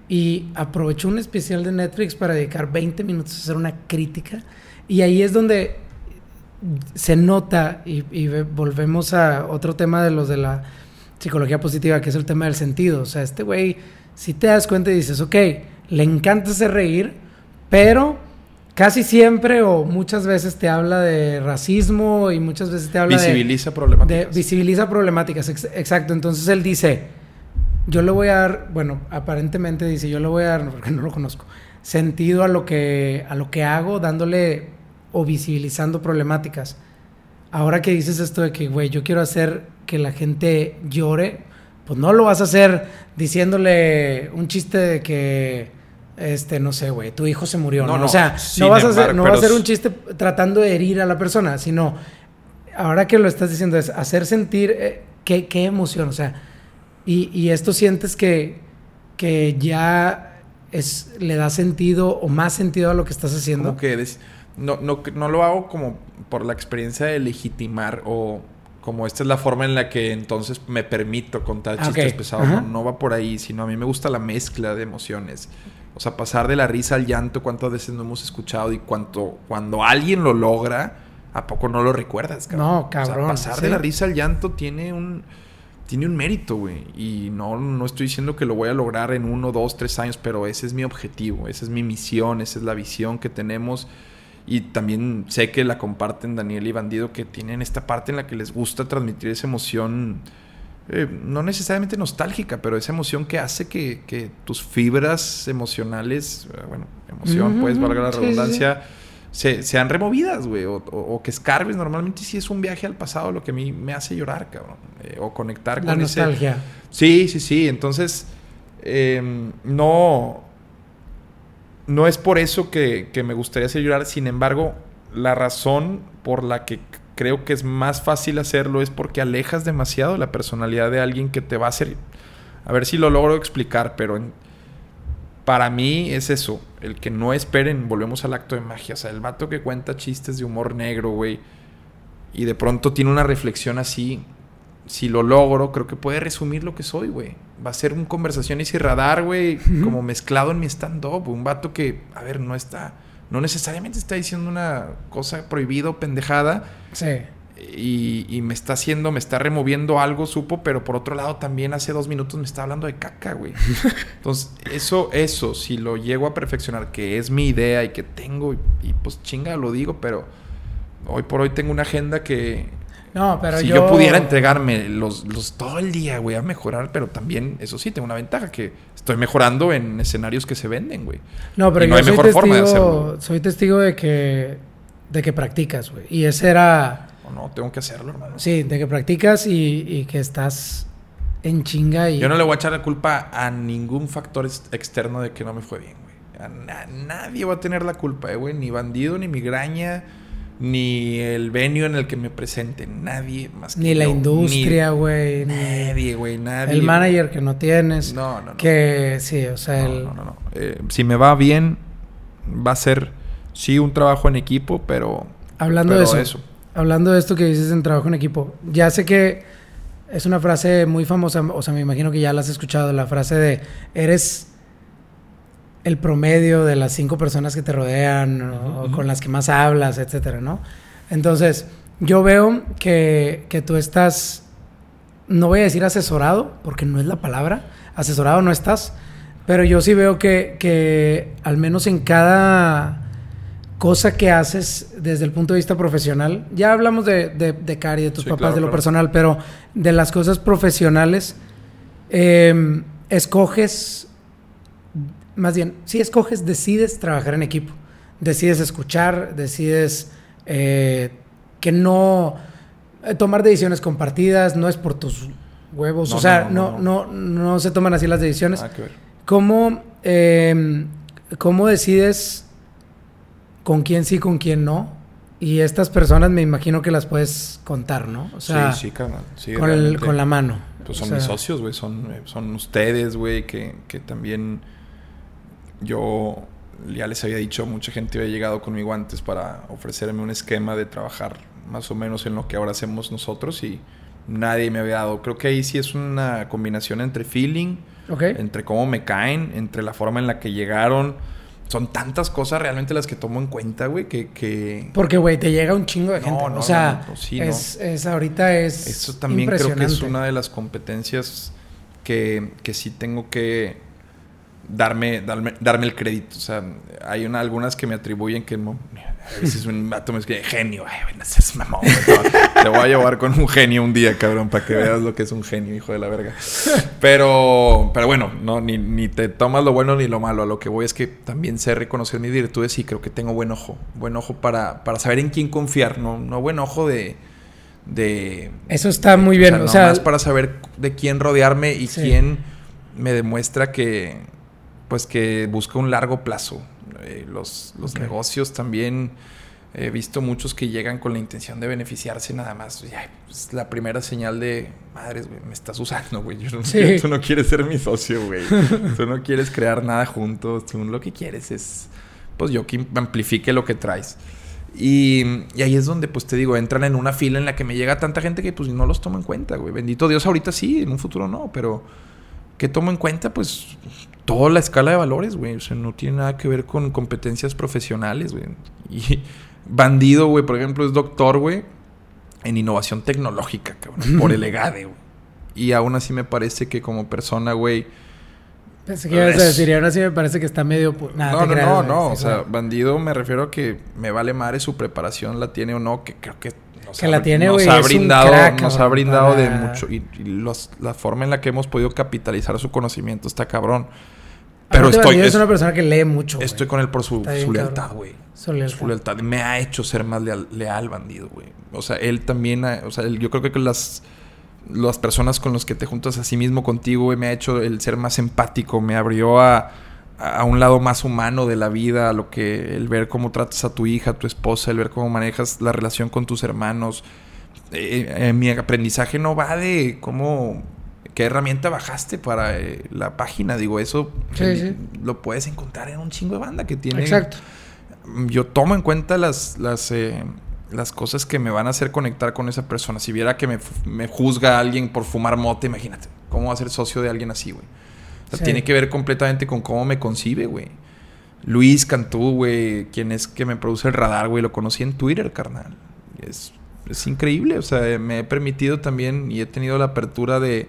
y aprovechó un especial de Netflix para dedicar 20 minutos a hacer una crítica. Y ahí es donde se nota y, y ve- volvemos a otro tema de los de la psicología positiva, que es el tema del sentido. O sea, este güey, si te das cuenta y dices, ok, le encanta hacer reír, pero casi siempre o muchas veces te habla de racismo y muchas veces te habla de Visibiliza de, problemáticas. visibiliza problemáticas, ex- exacto. Entonces él dice, yo le voy a dar, bueno, aparentemente dice, yo le voy a dar, porque no lo conozco, sentido a lo que, a lo que hago, dándole o visibilizando problemáticas. Ahora que dices esto de que, güey, yo quiero hacer que la gente llore, pues no lo vas a hacer diciéndole un chiste de que, este, no sé, güey, tu hijo se murió, No, ¿no? no, o sea, no vas a hacer, no vas a hacer un chiste tratando de herir a la persona, sino ahora que lo estás diciendo es hacer sentir eh, qué, qué emoción, o sea, y, y esto sientes que, que ya es, le da sentido o más sentido a lo que estás haciendo. Como que no, no, no lo hago como por la experiencia de legitimar o como esta es la forma en la que entonces me permito contar Ah, chistes pesados. No, no va por ahí, sino a mí me gusta la mezcla de emociones. O sea, pasar de la risa al llanto, cuántas veces no hemos escuchado y cuánto, cuando alguien lo logra, ¿a poco no lo recuerdas, cabrón? No, O sea, cabrón, pasar sí. de la risa al llanto tiene un, tiene un mérito, güey. Y no, no estoy diciendo que lo voy a lograr en uno, dos, tres años, pero ese es mi objetivo, esa es mi misión, esa es la visión que tenemos. Y también sé que la comparten Daniel y Bandido, que tienen esta parte en la que les gusta transmitir esa emoción, eh, no necesariamente nostálgica, pero esa emoción que hace que, que tus fibras emocionales, eh, bueno, emoción, pues, Ujú, valga la sí, sí, sí. redundancia, Se, sean removidas, güey, o, o- o que escarbes. Normalmente sí es un viaje al pasado lo que a mí me hace llorar, cabrón. eh, o conectar La con ese... nostalgia. Sí, sí, sí. Entonces, eh, no. No es por eso que, que me gustaría hacer llorar. Sin embargo, la razón por la que creo que es más fácil hacerlo es porque alejas demasiado la personalidad de alguien que te va a hacer. A ver si lo logro explicar, pero en- para mí es eso. El que no esperen, volvemos al acto de magia. O sea, el vato que cuenta chistes de humor negro, güey. Y de pronto tiene una reflexión así si lo logro, creo que puede resumir lo que soy, güey. Va a ser un conversaciones y radar, güey, como mezclado en mi stand-up. Un vato que, a ver, no está, no necesariamente está diciendo una cosa prohibida o pendejada Sí. y, y me está haciendo, me está removiendo algo, supo, pero por otro lado también hace dos minutos me está hablando de caca, güey. Entonces, eso, eso, si lo llego a perfeccionar, que es mi idea y que tengo, y, y pues chinga, lo digo, pero hoy por hoy tengo una agenda que No, pero si yo... pudiera entregarme los, los todo el día, güey, a mejorar, pero también, eso sí, tengo una ventaja, que estoy mejorando en escenarios que se venden, güey. No, pero no hay mejor forma de hacerlo. Soy testigo de que, de que practicas, güey. Y ese era... no, tengo que hacerlo, hermano. Sí, de que practicas y, y que estás en chinga y... Yo no le voy a echar la culpa a ningún factor externo de que no me fue bien, güey. A, nadie va a tener la culpa, eh, güey. Ni bandido, ni migraña ni el venio en el que me presente, nadie más que Ni la industria, güey. Nadie, güey, nadie. El manager que no tienes. No, no, no. Que sí, o sea, no, no, no, eh, si me va bien, va a ser, sí, un trabajo en equipo, pero... Hablando de eso, Hablando de esto que dices en trabajo en equipo. Ya sé que es una frase muy famosa, o sea, me imagino que ya la has escuchado, la frase de, eres el promedio de las cinco personas que te rodean o con las que más hablas, etcétera, ¿no? Entonces, yo veo que, que, tú estás, no voy a decir asesorado, porque no es la palabra, asesorado no estás, pero yo sí veo que, que al menos en cada cosa que haces desde el punto de vista profesional, ya hablamos de, de, de Cari, de tus papás, de lo personal, pero de las cosas profesionales, eh, escoges más bien, si escoges, decides trabajar en equipo, decides escuchar, decides eh, que no eh, tomar decisiones compartidas, no es por tus huevos, o sea, no no, no, se toman así las decisiones. Ah, ¿Cómo, em, ¿Cómo decides con quién sí, con quién no? Y estas personas me imagino que las puedes contar, ¿no? O sí, sí, carnal. con, con, la mano. Pues son mis socios, güey. Son, son ustedes, güey, que, que también yo ya les había dicho, mucha gente había llegado conmigo antes para ofrecerme un esquema de trabajar más o menos en lo que ahora hacemos nosotros y nadie me había dado. Creo que ahí sí es una combinación entre feeling, entre cómo me caen, entre la forma en la que llegaron. Son tantas cosas realmente las que tomo en cuenta, güey, que, Porque, güey, te llega un chingo de gente. No, no, o sea, es, es, ahorita es Eso también creo que es una de las competencias que, que sí tengo que darme, darme, darme el crédito. O sea, hay una, algunas que me atribuyen que no, a veces un vato me escribe genio. Ay, mamón. Te voy a llevar con un genio un día, cabrón, para que veas lo que es un genio, hijo de la verga. Pero, pero bueno, no, ni, ni te tomas lo bueno ni lo malo. A lo que voy es que también sé reconocer mis virtudes y creo que tengo buen ojo. Buen ojo para, para saber en quién confiar, no, no buen ojo de. De, Eso está muy bien. O sea, más para saber de quién rodearme y quién me demuestra que, pues que busca un largo plazo. Eh, los, los negocios también he visto muchos que llegan con la intención de beneficiarse nada más. es la primera señal de, madres, güey, me estás usando, güey. tú no quieres ser mi socio, güey. tú no quieres crear nada juntos. Tú lo que quieres es, pues yo que amplifique lo que traes. Y, y, ahí es donde, pues te digo, entran en una fila en la que me llega tanta gente que pues no los tomo en cuenta, güey. Bendito Dios, ahorita sí, en un futuro no, pero ¿qué tomo en cuenta? Pues toda la escala de valores, güey. O sea, no tiene nada que ver con competencias profesionales, güey. Y Bandido, güey, por ejemplo, es doctor, güey, en innovación tecnológica, cabrón, por el EGADE, güey. Y aún así me parece que como persona, güey. Pensé que ibas a decir, y aún así me parece que está medio. no, no, no, no. O sea, bandido me refiero a que me vale madre su preparación, la tiene o no, que creo que que la tiene, güey. Nos ha brindado, nos ha brindado de mucho. Y, la forma en la que hemos podido capitalizar su conocimiento está cabrón. Pero estoy. Es, una persona que lee mucho. Estoy con él por su, lealtad, güey. Su lealtad. Me ha hecho ser más leal, bandido, güey. O sea, él también. o sea, yo creo que las. Las personas con las que te juntas a sí mismo contigo, güey, me ha hecho el ser más empático, me abrió a, a un lado más humano de la vida, a lo que el ver cómo tratas a tu hija, a tu esposa, el ver cómo manejas la relación con tus hermanos. Eh, eh, mi aprendizaje no va de cómo qué herramienta bajaste para eh, la página, digo, eso lo puedes encontrar en un chingo de banda que tiene. Exacto. Yo tomo en cuenta las las las cosas que me van a hacer conectar con esa persona. Si viera que me, me juzga alguien por fumar mote, imagínate, ¿cómo va a ser socio de alguien así, güey? tiene que ver completamente con cómo me concibe, güey. Luis Cantú, güey, quien es que me produce el radar, güey, lo conocí en Twitter, carnal. Es, es increíble, o sea, me he permitido también y he tenido la apertura de,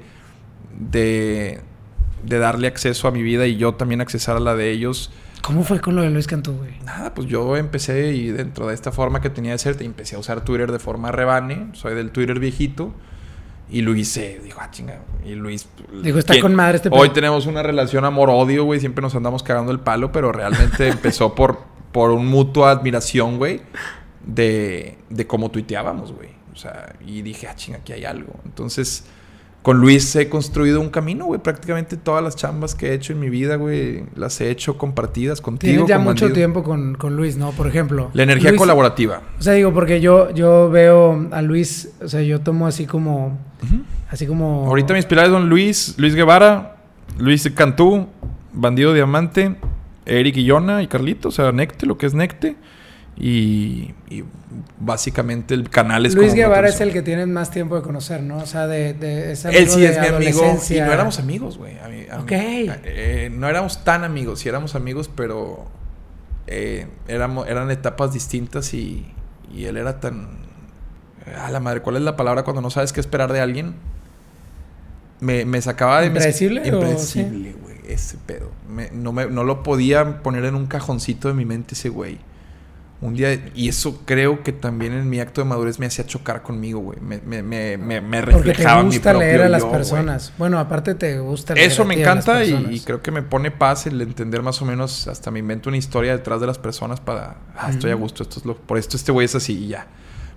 de, de darle acceso a mi vida y yo también accesar a la de ellos. ¿Cómo fue con lo de Luis Cantú, güey? Nada, pues yo empecé y dentro de esta forma que tenía de ser, empecé a usar Twitter de forma rebane. Soy del Twitter viejito. Y Luis se dijo, ah, chinga. Y Luis. Dijo, está con madre este Hoy tenemos una relación amor-odio, güey. Siempre nos andamos cagando el palo, pero realmente empezó por, por un mutuo admiración, güey, de, de cómo tuiteábamos, güey. O sea, y dije, ah, chinga, aquí hay algo. Entonces con Luis he construido un camino, güey. Prácticamente todas las chambas que he hecho en mi vida, güey, las he hecho compartidas contigo. Tienes ya mucho tiempo con, con, Luis, ¿no? Por ejemplo. La energía colaborativa. O sea, digo, porque yo, yo veo a Luis, o sea, yo tomo así como... Así como... Ahorita mis pilares son Luis, Luis Guevara, Luis Cantú, Bandido Diamante, Eric y Yona y Carlito, o sea, Necte, lo que es Necte. Y, básicamente el canal es Luis Guevara es el que tienes más tiempo de conocer, ¿no? O sea, de, de Él sí es mi amigo y no éramos amigos, güey. Ok. Eh, no éramos tan amigos, sí éramos amigos, pero eh, éramos, eran etapas distintas y, y él era tan... A la madre, ¿cuál es la palabra cuando no sabes qué esperar de alguien? Me, me sacaba de... ¿Impredecible? Impredecible, güey. Ese pedo. no, me, no lo podía poner en un cajoncito de mi mente ese güey. Un día, y eso creo que también en mi acto de madurez me hacía chocar conmigo, güey. Me, me, me, me, reflejaba Porque te gusta leer a las personas. Bueno, aparte te gusta leer Eso me encanta y, creo que me pone paz el entender más o menos, hasta me invento una historia detrás de las personas para, ah, estoy a gusto, esto es lo, por esto este güey es así y ya.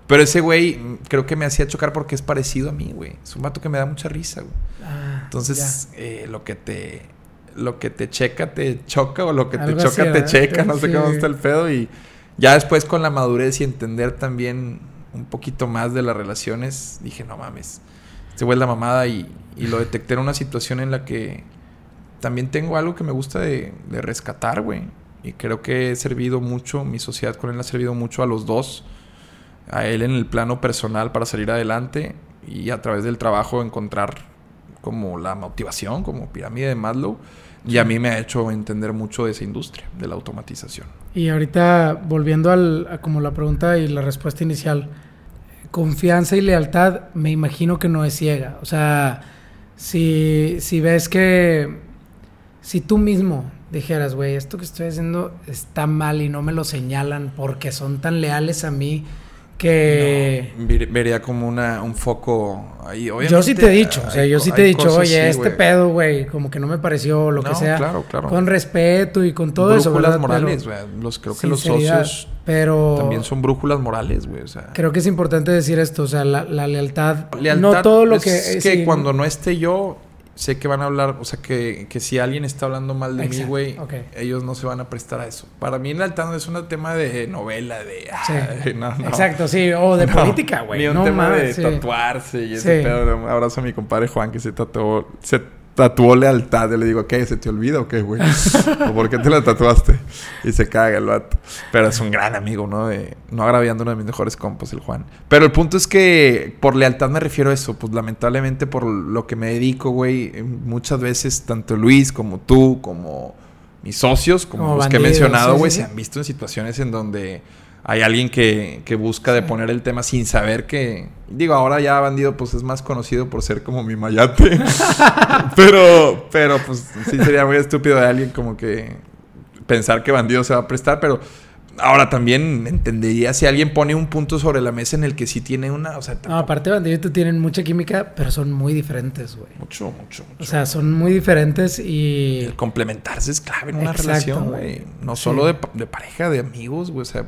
Pero ese güey mm, creo que me hacía chocar porque es parecido a mí, güey. Es un vato que me da mucha risa, güey. Ah, Entonces, eh, lo que te lo que te checa te choca o lo que te choca te checa, no sé cómo está el pedo y ya después con la madurez y entender también un poquito más de las relaciones, dije, no mames, este güey es la mamada y, lo detecté en una situación en la que también tengo algo que me gusta de, rescatar, güey. Y creo que he servido mucho, mi sociedad con él ha servido mucho a los dos. A él en el plano personal para salir adelante y a través del trabajo encontrar como la motivación, como pirámide de Maslow. Y a mí me ha hecho entender mucho de esa industria, de la automatización. Y ahorita, volviendo al, a como la pregunta y la respuesta inicial, confianza y lealtad me imagino que no es ciega. O sea, si, si ves que, si tú mismo dijeras, güey, esto que estoy haciendo está mal y no me lo señalan porque son tan leales a mí, que... vería como una, un foco ahí. yo sí te he dicho, o sea, yo sí te he dicho, oye, este pedo, güey, como que no me pareció lo que sea. claro, claro. Con respeto y con todo eso, Brújulas morales, güey. Los, creo que los socios pero también son brújulas morales, güey. O sea, creo que es importante decir esto, o sea, la, lealtad, no todo lo que... Es que cuando no esté yo, sé que van a hablar, o sea, que, que si alguien está hablando mal de mí, güey, ellos no se van a prestar a eso. Para mí, el altano es un tema de novela, de. no, no. Exacto, sí, o de política, güey. Ni un tema de tatuarse y ese pedo. abrazo a mi compadre Juan que se tatuó, se tatuó lealtad. Y le digo, ¿qué? ¿Se te olvida o qué, güey? ¿O por qué te la tatuaste? Y se caga el vato. Pero es un gran amigo, ¿no? De, no agraviando uno de mis mejores compas, el Juan. Pero el punto es que por lealtad me refiero a eso. Pues lamentablemente por lo que me dedico, güey, muchas veces tanto Luis como tú, como mis socios, como, los que he mencionado, güey, se han visto en situaciones en donde hay alguien que, que busca de poner el tema sin saber que... Digo, ahora ya Bandido pues es más conocido por ser como mi mayate. pero, pero pues sí sería muy estúpido de alguien como que pensar que Bandido se va a prestar, pero... Ahora también entendería si alguien pone un punto sobre la mesa en el que sí tiene una. O sea, no, aparte, Bandido y tú tienen mucha química, pero son muy diferentes, güey. Mucho, mucho, mucho. O sea, son muy diferentes y. El complementarse es clave en una relación, güey. No solo de, de, pareja, de amigos, güey. O sea,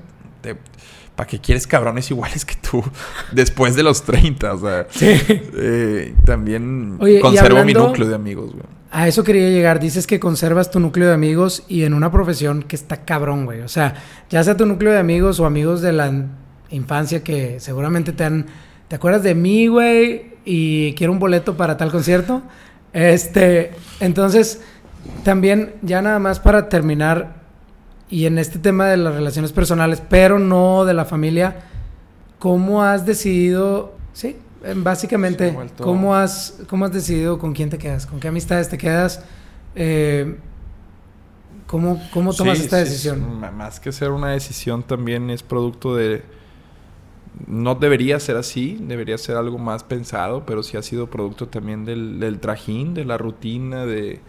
¿Para qué quieres cabrones iguales que tú después de los 30? O sea, eh, también conservo mi núcleo de amigos, güey. A eso quería llegar. Dices que conservas tu núcleo de amigos y en una profesión que está cabrón, güey. O sea, ya sea tu núcleo de amigos o amigos de la infancia que seguramente te han... ¿Te acuerdas de mí, güey? Y quiero un boleto para tal concierto. Este, entonces, también ya nada más para terminar y en este tema de las relaciones personales, pero no de la familia, ¿cómo has decidido, sí, básicamente, ¿cómo, has, ¿cómo has decidido con quién te quedas? ¿Con qué amistades te quedas? Eh, ¿cómo, ¿Cómo tomas esta decisión? más que ser una decisión también es producto de... No debería ser así, debería ser algo más pensado, pero sí ha sido producto también del, del trajín, de la rutina, de,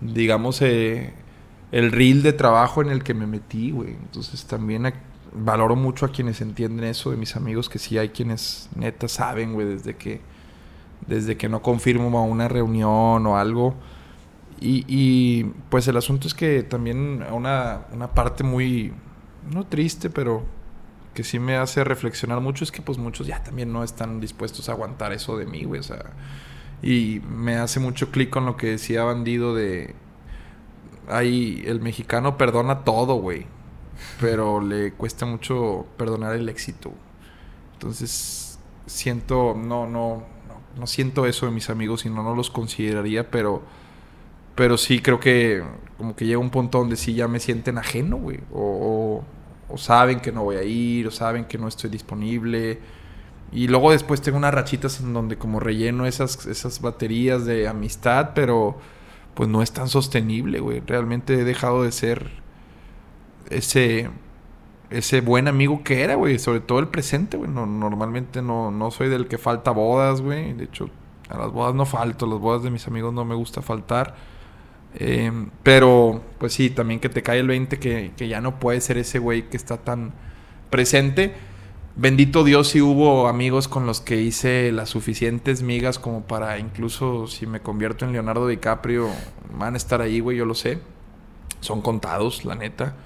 digamos, eh, el reel de trabajo en el que me metí, güey. Entonces también valoro mucho a quienes entienden eso, de mis amigos, que sí hay quienes neta saben, güey, desde que, desde que no confirmo a una reunión o algo. Y, y pues el asunto es que también una, una parte muy, no triste, pero que sí me hace reflexionar mucho es que pues muchos ya también no están dispuestos a aguantar eso de mí, güey. O sea, y me hace mucho clic con lo que decía Bandido de... Ahí el mexicano perdona todo, güey. Pero le cuesta mucho perdonar el éxito. Entonces, siento, no, no, no, siento eso de mis amigos y no, no los consideraría, pero, pero sí creo que como que llega un punto donde sí ya me sienten ajeno, güey. O saben que no voy a ir, o saben que no estoy disponible y luego después tengo unas rachitas en donde como relleno esas, esas baterías de amistad, pero pues no es tan sostenible, güey. Realmente he dejado de ser ese, ese buen amigo que era, güey. Sobre todo el presente, güey. normalmente no, no soy del que falta bodas, güey. De hecho, a las bodas no falto. Las bodas de mis amigos no me gusta faltar. Em, pero, pues sí, también que te cae el 20 que, que ya no puede ser ese güey que está tan presente bendito Dios si hubo amigos con los que hice las suficientes migas como para incluso si me convierto en Leonardo DiCaprio, van a estar ahí, güey, yo lo sé. Son contados, la neta.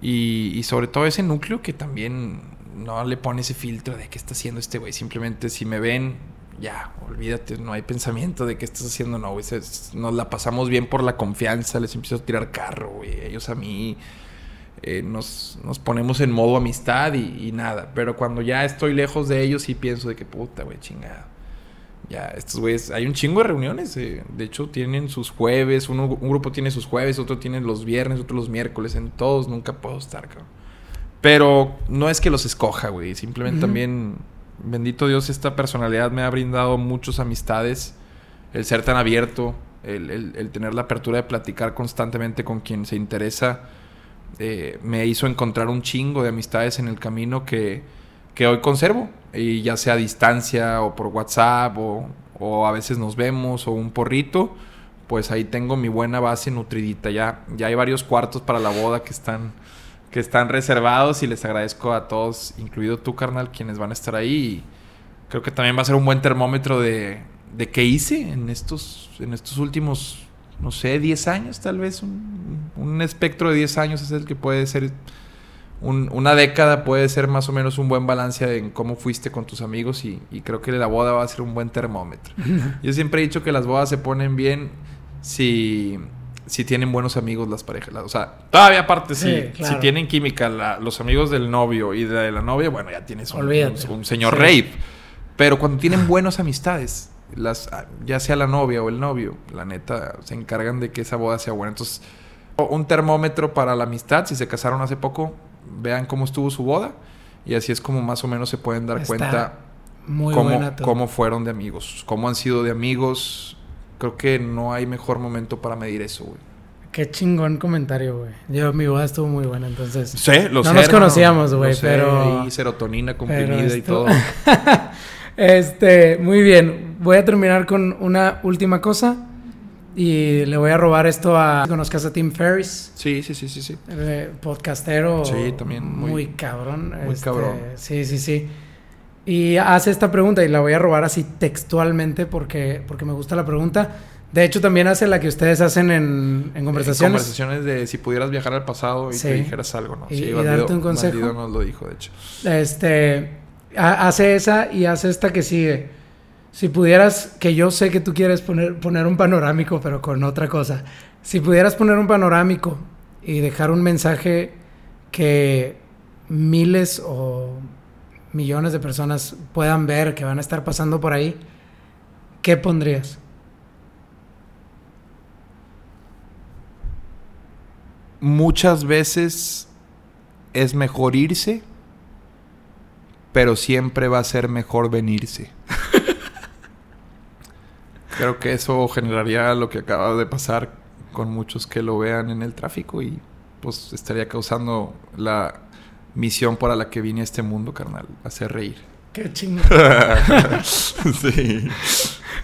Y, sobre todo ese núcleo que también no le pone ese filtro de qué está haciendo este güey. Simplemente si me ven, ya, olvídate, no hay pensamiento de qué estás haciendo, no, güey. Nos la pasamos bien por la confianza, les empiezo a tirar carro, güey. Ellos a mí eh, nos, nos, ponemos en modo amistad y, nada. Pero cuando ya estoy lejos de ellos, sí pienso de que puta, güey, chingada. Ya, estos güeyes, hay un chingo de reuniones. Eh, de hecho, tienen sus jueves. Uno, un grupo tiene sus jueves, otro tiene los viernes, otro los miércoles. En todos nunca puedo estar, cabrón. Pero no es que los escoja, güey. Simplemente también, bendito Dios, esta personalidad me ha brindado muchas amistades. El ser tan abierto, el, el, el tener la apertura de platicar constantemente con quien se interesa eh, me hizo encontrar un chingo de amistades en el camino que, hoy conservo. Y ya sea a distancia o por WhatsApp o, a veces nos vemos o un porrito, pues ahí tengo mi buena base nutridita. Ya, ya hay varios cuartos para la boda que están, que están reservados y les agradezco a todos, incluido tú, carnal, quienes van a estar ahí. creo que también va a ser un buen termómetro de, de qué hice en estos, en estos últimos no sé, 10 años tal vez, un, espectro de 10 años es el que puede ser, una década puede ser más o menos un buen balance en cómo fuiste con tus amigos y, creo que la boda va a ser un buen termómetro. Yo siempre he dicho que las bodas se ponen bien si, si tienen buenos amigos las parejas. O sea, todavía aparte, si, si tienen química los amigos del novio y de la novia, bueno, ya tienes un, señor rey. Pero cuando tienen buenas amistades, las, ya sea la novia o el novio, la neta, se encargan de que esa boda sea buena. Entonces, un termómetro para la amistad, si se casaron hace poco, vean cómo estuvo su boda y así es como más o menos se pueden dar cuenta muy cómo, cómo fueron de amigos, cómo han sido de amigos. Creo que no hay mejor momento para medir eso, güey. Qué chingón comentario, güey. Yo, mi boda estuvo muy buena, entonces. Sí, lo no nos conocíamos, güey, pero. Y serotonina comprimida y todo. este, muy bien. Voy a terminar con una última cosa. Y le voy a robar esto a. ¿Conozcas a Tim Ferris? Sí, sí, sí, sí. sí. podcastero. Sí, también. Muy, cabrón. Muy este, cabrón. Sí, sí, sí. Y hace esta pregunta y la voy a robar así textualmente porque, porque me gusta la pregunta. De hecho, también hace la que ustedes hacen en, en conversaciones. conversaciones de si pudieras viajar al pasado y te dijeras algo, ¿no? Y, sí, y darte un consejo. nos lo dijo, de hecho. Este, hace esa y hace esta que sigue. Si pudieras, que yo sé que tú quieres poner, poner un panorámico, pero con otra cosa. Si pudieras poner un panorámico y dejar un mensaje que miles o millones de personas puedan ver, que van a estar pasando por ahí, ¿qué pondrías? Muchas veces es mejor irse, pero siempre va a ser mejor venirse. Creo que eso generaría lo que acaba de pasar con muchos que lo vean en el tráfico y pues estaría causando la misión para la que vine a este mundo, carnal, hacer reír. Qué chingón. sí.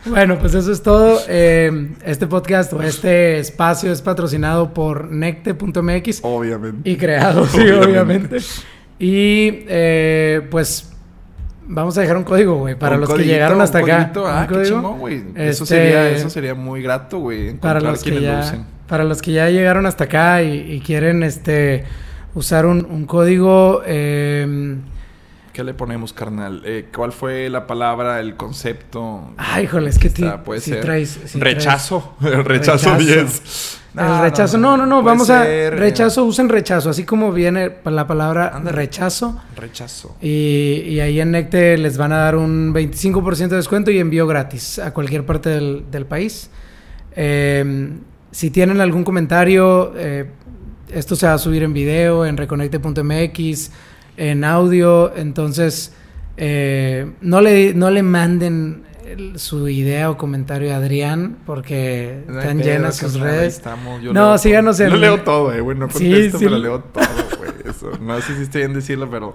bueno, pues eso es todo. Eh, este podcast o este espacio es patrocinado por necte.mx. Obviamente. Y creado, sí, obviamente. Y eh, pues vamos a dejar un código, güey, para los que llegaron hasta acá. Ah, qué chingón, güey. Eso, este, sería, eso sería muy grato, güey. Para los que ya, Para los que ya llegaron hasta acá y, quieren este usar un, un código. Eh, ¿Qué le ponemos, carnal? Eh, ¿Cuál fue la palabra, el concepto? Ay, híjole, es que puede ser. Traes, rechazo. Rechazo 10. El rechazo, no, no, no, vamos a. Rechazo, usen rechazo, así como viene la palabra rechazo. Rechazo. Y, y, ahí en Necte les van a dar un 25% de descuento y envío gratis a cualquier parte del, país. Em, si tienen algún comentario, eh, esto se va a subir en video en reconecte.mx en audio, entonces eh, no, le, no le manden su idea o comentario a Adrián porque están llenas sus redes. no, síganos en... Lo leo todo, eh, güey. No contesto, sí, pero leo todo, güey. No sé si estoy bien decirlo, pero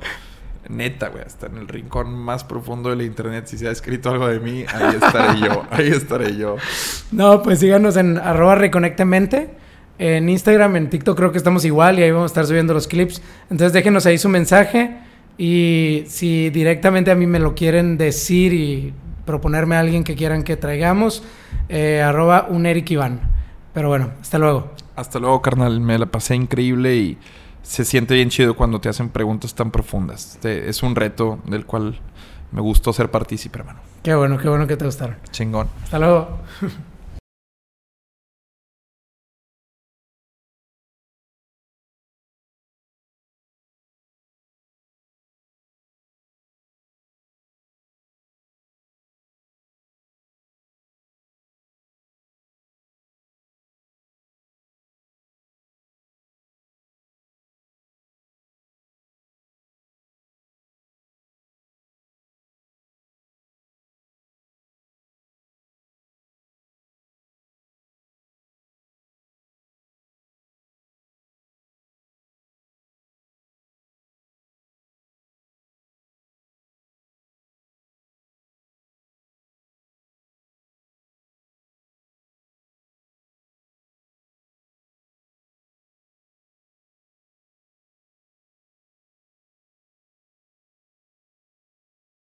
neta, güey. Hasta en el rincón más profundo de la internet, si se ha escrito algo de mí, ahí estaré yo. Ahí estaré yo. No, pues síganos en arroba reconectemente. En Instagram, en TikTok creo que estamos igual y ahí vamos a estar subiendo los clips. Entonces déjenos ahí su mensaje y si directamente a mí me lo quieren decir y proponerme a alguien que quieran que traigamos, eh, arroba un Eric Iván. Pero bueno, hasta luego. Hasta luego, carnal. Me la pasé increíble y se siente bien chido cuando te hacen preguntas tan profundas. es un reto del cual me gustó ser partícipe, hermano. Qué bueno, qué bueno que te gustaron. Chingón. Hasta luego.